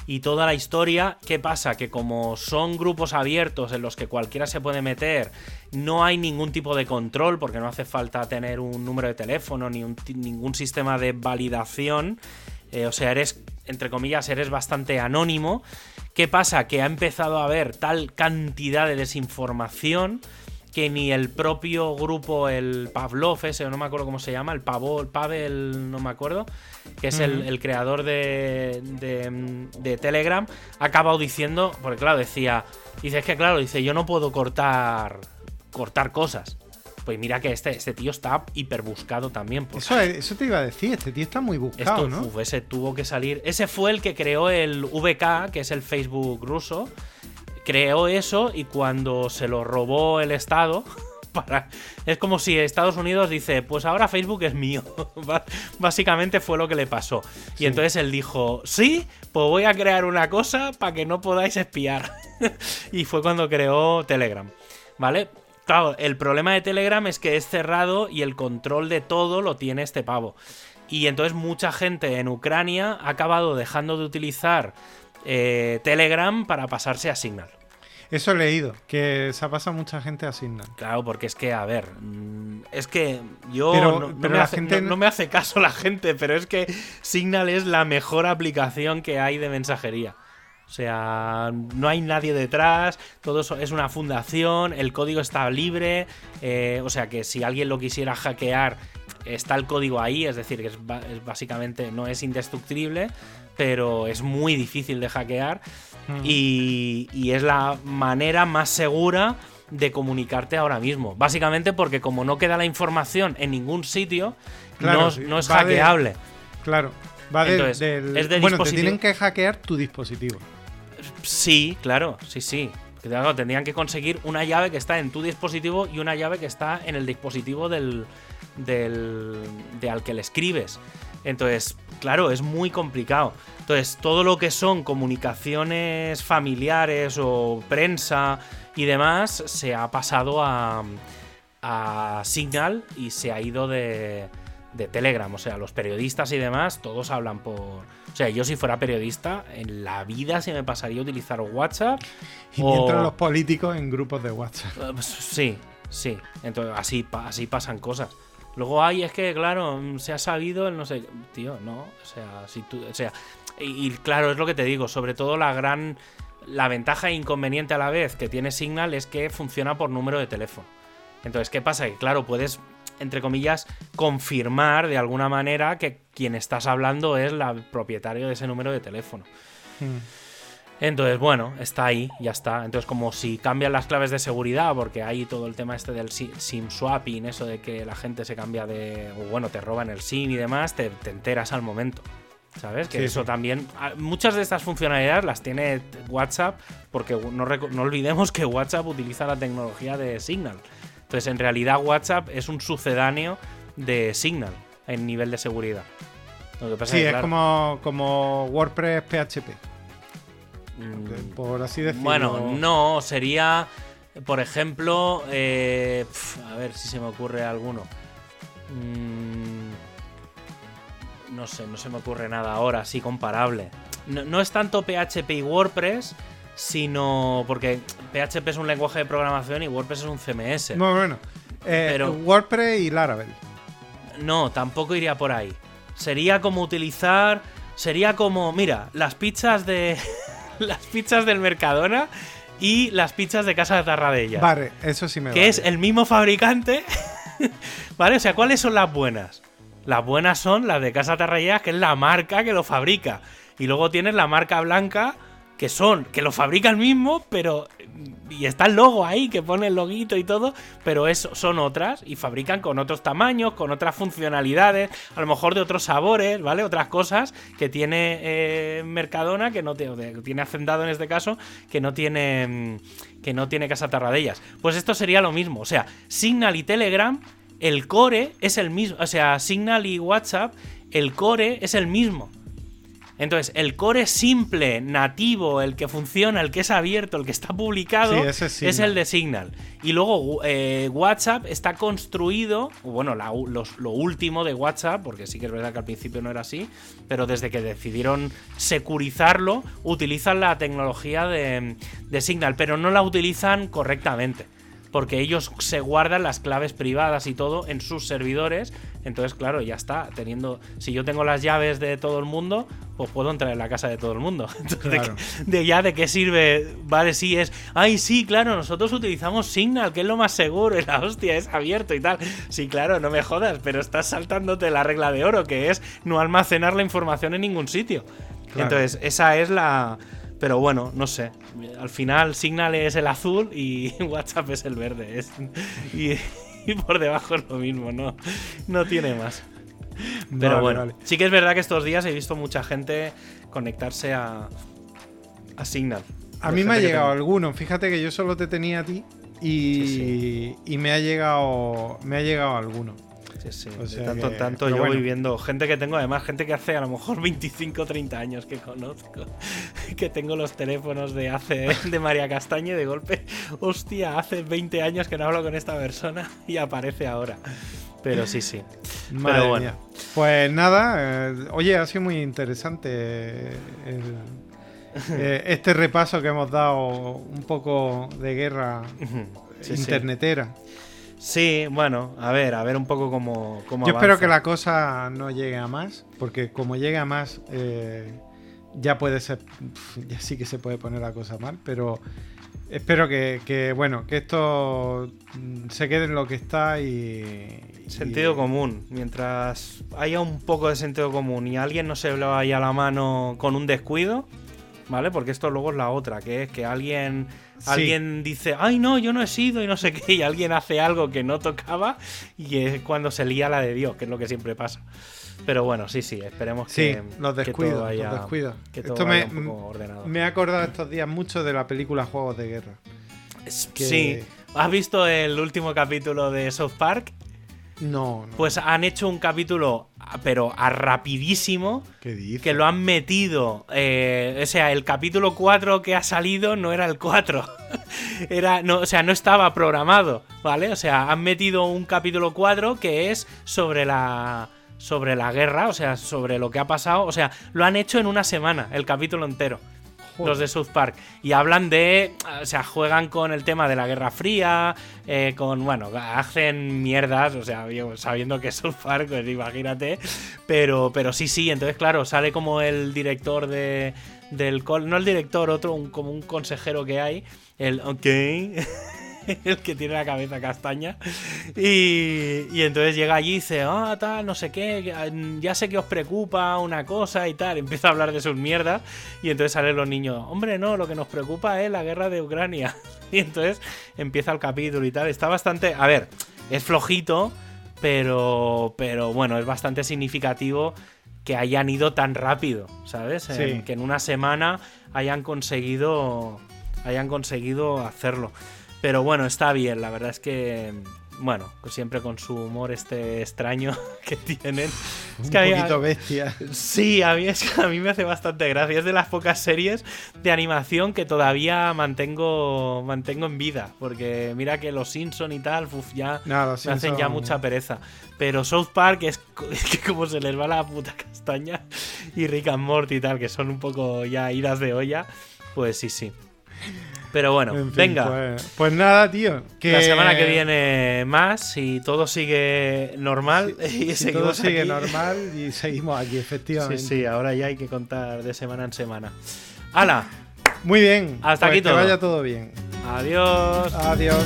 y toda la historia. ¿Qué pasa? Que como son grupos abiertos en los que cualquiera se puede meter, no hay ningún tipo de control, porque no hace falta tener un número de teléfono ni ningún sistema de validación. Eh, o sea, eres entre comillas, eres bastante anónimo. ¿Qué pasa? Que ha empezado a haber tal cantidad de desinformación que ni el propio grupo, el Pavlov ese, no me acuerdo cómo se llama, el Pavo, el Pavel, no me acuerdo, que es el, creador de, de, de, Telegram, ha acabado diciendo, porque claro, decía, dice, es que claro, dice, yo no puedo cortar, cortar cosas. Pues mira que este, este tío está hiper buscado también. Eso, eso, te iba a decir, este tío está muy buscado, ¿no? ese tuvo que salir. Ese fue el que creó el VK, que es el Facebook ruso. Creó eso y cuando se lo robó el Estado. Para... Es como si Estados Unidos dice, pues ahora Facebook es mío. Básicamente fue lo que le pasó. Y entonces él dijo, sí, pues voy a crear una cosa para que no podáis espiar. y fue cuando creó Telegram. ¿Vale? Claro, el problema de Telegram es que es cerrado y el control de todo lo tiene este pavo. Y entonces mucha gente en Ucrania ha acabado dejando de utilizar eh, Telegram para pasarse a Signal. Eso he leído, que se ha pasado mucha gente a Signal. Claro, porque es que, a ver, mm, es que yo no, me hace, no, me hace, caso la gente, pero es que Signal es la mejor aplicación que hay de mensajería. O sea, no hay nadie detrás, todo eso es una fundación, el código está libre, eh, o sea que si alguien lo quisiera hackear, está el código ahí, es decir, que es, básicamente no es indestructible, pero es muy difícil de hackear y, y, es la manera más segura de comunicarte ahora mismo. Básicamente porque como no queda la información en ningún sitio, Claro, no, sí, no es de- hackeable. Claro. Va de- Entonces, del. es de bueno, te tienen que hackear tu dispositivo. Sí, claro, sí, sí. Claro, tendrían que conseguir una llave que está en tu dispositivo y una llave que está en el dispositivo del, del de al que le escribes. Entonces, claro, es muy complicado. Entonces, todo lo que son comunicaciones familiares o prensa y demás se ha pasado a, a Signal y se ha ido de, de Telegram. O sea, los periodistas y demás, todos hablan por. O sea, yo si fuera periodista, en la vida se me pasaría a utilizar WhatsApp. Y o- mientras los políticos en grupos de WhatsApp. eh, pues, Sí, sí. Entonces, así, así pasan cosas. Luego hay, es que, claro, mm, se ha sabido el no sé. Tío, no. O sea, si tú. O sea. Y, y claro, es lo que te digo. Sobre todo la gran. La ventaja e inconveniente a la vez que tiene Signal es que funciona por número de teléfono. Entonces, ¿qué pasa? Que, claro, puedes, entre comillas, confirmar de alguna manera que quien estás hablando es la el propietario de ese número de teléfono. Mm. Entonces, bueno, está ahí, ya está. Entonces, como si cambian las claves de seguridad, porque hay todo el tema este del si- SIM swapping, eso de que la gente se cambia de. o bueno, te roban el SIM y demás, te, te enteras al momento. ¿Sabes? Que Sí, eso sí. también. a- Muchas de estas funcionalidades las tiene WhatsApp, porque no olvidemos que WhatsApp utiliza la tecnología de Signal. Entonces, en realidad, WhatsApp es un sucedáneo de Signal en nivel de seguridad. Lo que pasa Sí, que, es claro, como, como WordPress PHP, mm, por así decirlo. Bueno, no, sería, por ejemplo, eh, pf, a ver si se me ocurre alguno. Mm, no sé, no se me ocurre nada ahora, así comparable. No, no es tanto PHP y WordPress, sino porque PHP es un lenguaje de programación y WordPress es un CMS. Bueno, bueno. Eh, Pero- WordPress y Laravel. No, tampoco iría por ahí. Sería como utilizar. Sería como, mira, las pizzas de. las pizzas del Mercadona y las pizzas de Casa de Tarradella. Vale, eso sí me que vale. es el mismo fabricante. ¿Vale? O sea, ¿cuáles son las buenas? Las buenas son las de Casa Tarradella, que es la marca que lo fabrica. Y luego tienes la marca blanca, que son, que lo fabrica el mismo, pero. Y está el logo ahí, que pone el loguito y todo, pero es, son otras y fabrican con otros tamaños, con otras funcionalidades, a lo mejor de otros sabores, ¿vale? Otras cosas que tiene eh, Mercadona, que no que tiene Hacendado en este caso, que no tiene mm, que no tiene Casa Tarradellas. Pues esto sería lo mismo, o sea, Signal y Telegram, el core es el mismo, o sea, Signal y WhatsApp, el core es el mismo. Entonces, el core simple, nativo, el que funciona, el que es abierto, el que está publicado, Sí, es el de Signal. Y luego eh, WhatsApp está construido, bueno, la los- lo último de WhatsApp, porque sí que es verdad que al principio no era así, pero desde que decidieron securizarlo, utilizan la tecnología de, de Signal, pero no la utilizan correctamente. Porque ellos se guardan las claves privadas y todo en sus servidores. Entonces, claro, ya está. Teniendo. Si yo tengo las llaves de todo el mundo, pues puedo entrar en la casa de todo el mundo. Entonces, Claro. ¿de, qué- de ya de qué sirve? Vale, sí, es. Ay, sí, claro, nosotros utilizamos Signal, que es lo más seguro, y la hostia, es abierto y tal. Sí, claro, no me jodas, pero estás saltándote la regla de oro, que es no almacenar la información en ningún sitio. Claro. Entonces, esa es la. Pero bueno, no sé. Al final Signal es el azul y WhatsApp es el verde. es- y, y por debajo es lo mismo, no, no tiene más. Pero Vale, bueno, vale. sí que es verdad que estos días he visto mucha gente conectarse a, a Signal. A mí me ha llegado tengo. alguno. Fíjate que yo solo te tenía a ti y, Sí, y me ha llegado me ha llegado alguno. Sí, sí. O de tanto, tanto pero yo bueno. voy viendo gente que tengo, además, gente que hace a lo mejor 25 30 años que conozco. Que tengo los teléfonos de hace de María Castaña y de golpe, hostia, hace 20 años que no hablo con esta persona y aparece ahora. Pero sí, sí. Madre bueno. mía. Pues nada, eh, oye, ha sido muy interesante eh, el- eh, este repaso que hemos dado un poco de guerra sí. internetera. Sí, bueno, a ver, a ver un poco cómo, cómo Yo espero que la cosa no llegue a más, porque como llegue a más, eh, ya puede ser, ya sí que se puede poner la cosa mal, pero espero que, que, bueno, que esto mm, se quede en lo que está y... Sentido y- común. Mientras haya un poco de sentido común y alguien no se le vaya la mano con un descuido, ¿vale? Porque esto luego es la otra, que es que alguien Alguien dice, ay no, yo no he sido y no sé qué, y alguien hace algo que no tocaba y es cuando se lía la de Dios, que es lo que siempre pasa. Pero bueno, sí, sí, esperemos Sí, que, los que descuidos, todo vaya, los descuidos. que todo Esto vaya me, un poco ordenado. me he acordado estos días mucho de la película Juegos de Guerra. Es- que- Sí, ¿has visto el último capítulo de South Park? No, no. Pues han hecho un capítulo, pero a rapidísimo, que lo han metido. eh, o sea, el capítulo 4 que ha salido no era el 4. Era, no, o sea, no estaba programado, ¿vale? O sea, han metido un capítulo 4 que es sobre la. Sobre la guerra, o sea, sobre lo que ha pasado. O sea, lo han hecho en una semana, el capítulo entero. Los de South Park. Y hablan de. O sea, juegan con el tema de la Guerra Fría. eh, con. Bueno, hacen mierdas. O sea, sabiendo que es South Park, pues imagínate. Pero, pero sí, sí. Entonces, claro, sale como el director de. Del. No el director, otro, un- como un consejero que hay. El. Ok. el que tiene la cabeza castaña. Y, y entonces llega allí y dice, ah, tal, no sé qué, ya sé que os preocupa una cosa y tal. Empieza a hablar de sus mierdas. Y entonces salen los niños, hombre, no, lo que nos preocupa es la guerra de Ucrania. Y entonces empieza el capítulo y tal. Está bastante. A ver, es flojito, pero. Pero bueno, es bastante significativo que hayan ido tan rápido, ¿sabes? Sí. Que en una semana hayan conseguido. Hayan conseguido hacerlo. Pero bueno, está bien, la verdad es que. Bueno, pues siempre con su humor este extraño que tienen. Un Es que poquito bestia. Sí, a mí, es que a mí me hace bastante gracia. Es de las pocas series de animación que todavía mantengo, mantengo en vida. Porque mira que los Simpson y tal, uf, ya No, hacen ya mucha pereza. Pero South Park es, es que como se les va la puta castaña. Y Rick and Morty y tal, que son un poco ya idas de olla. Pues sí, sí. Pero bueno, En fin, venga. Pues, pues nada, tío. Que La semana que viene más, si todo sigue normal y Si todo sigue aquí. normal y seguimos aquí, Sí, efectivamente. sí, ahora ya hay que contar de semana en semana. ¡Hala! Muy bien. Hasta pues aquí que todo. vaya todo bien. Adiós. Adiós.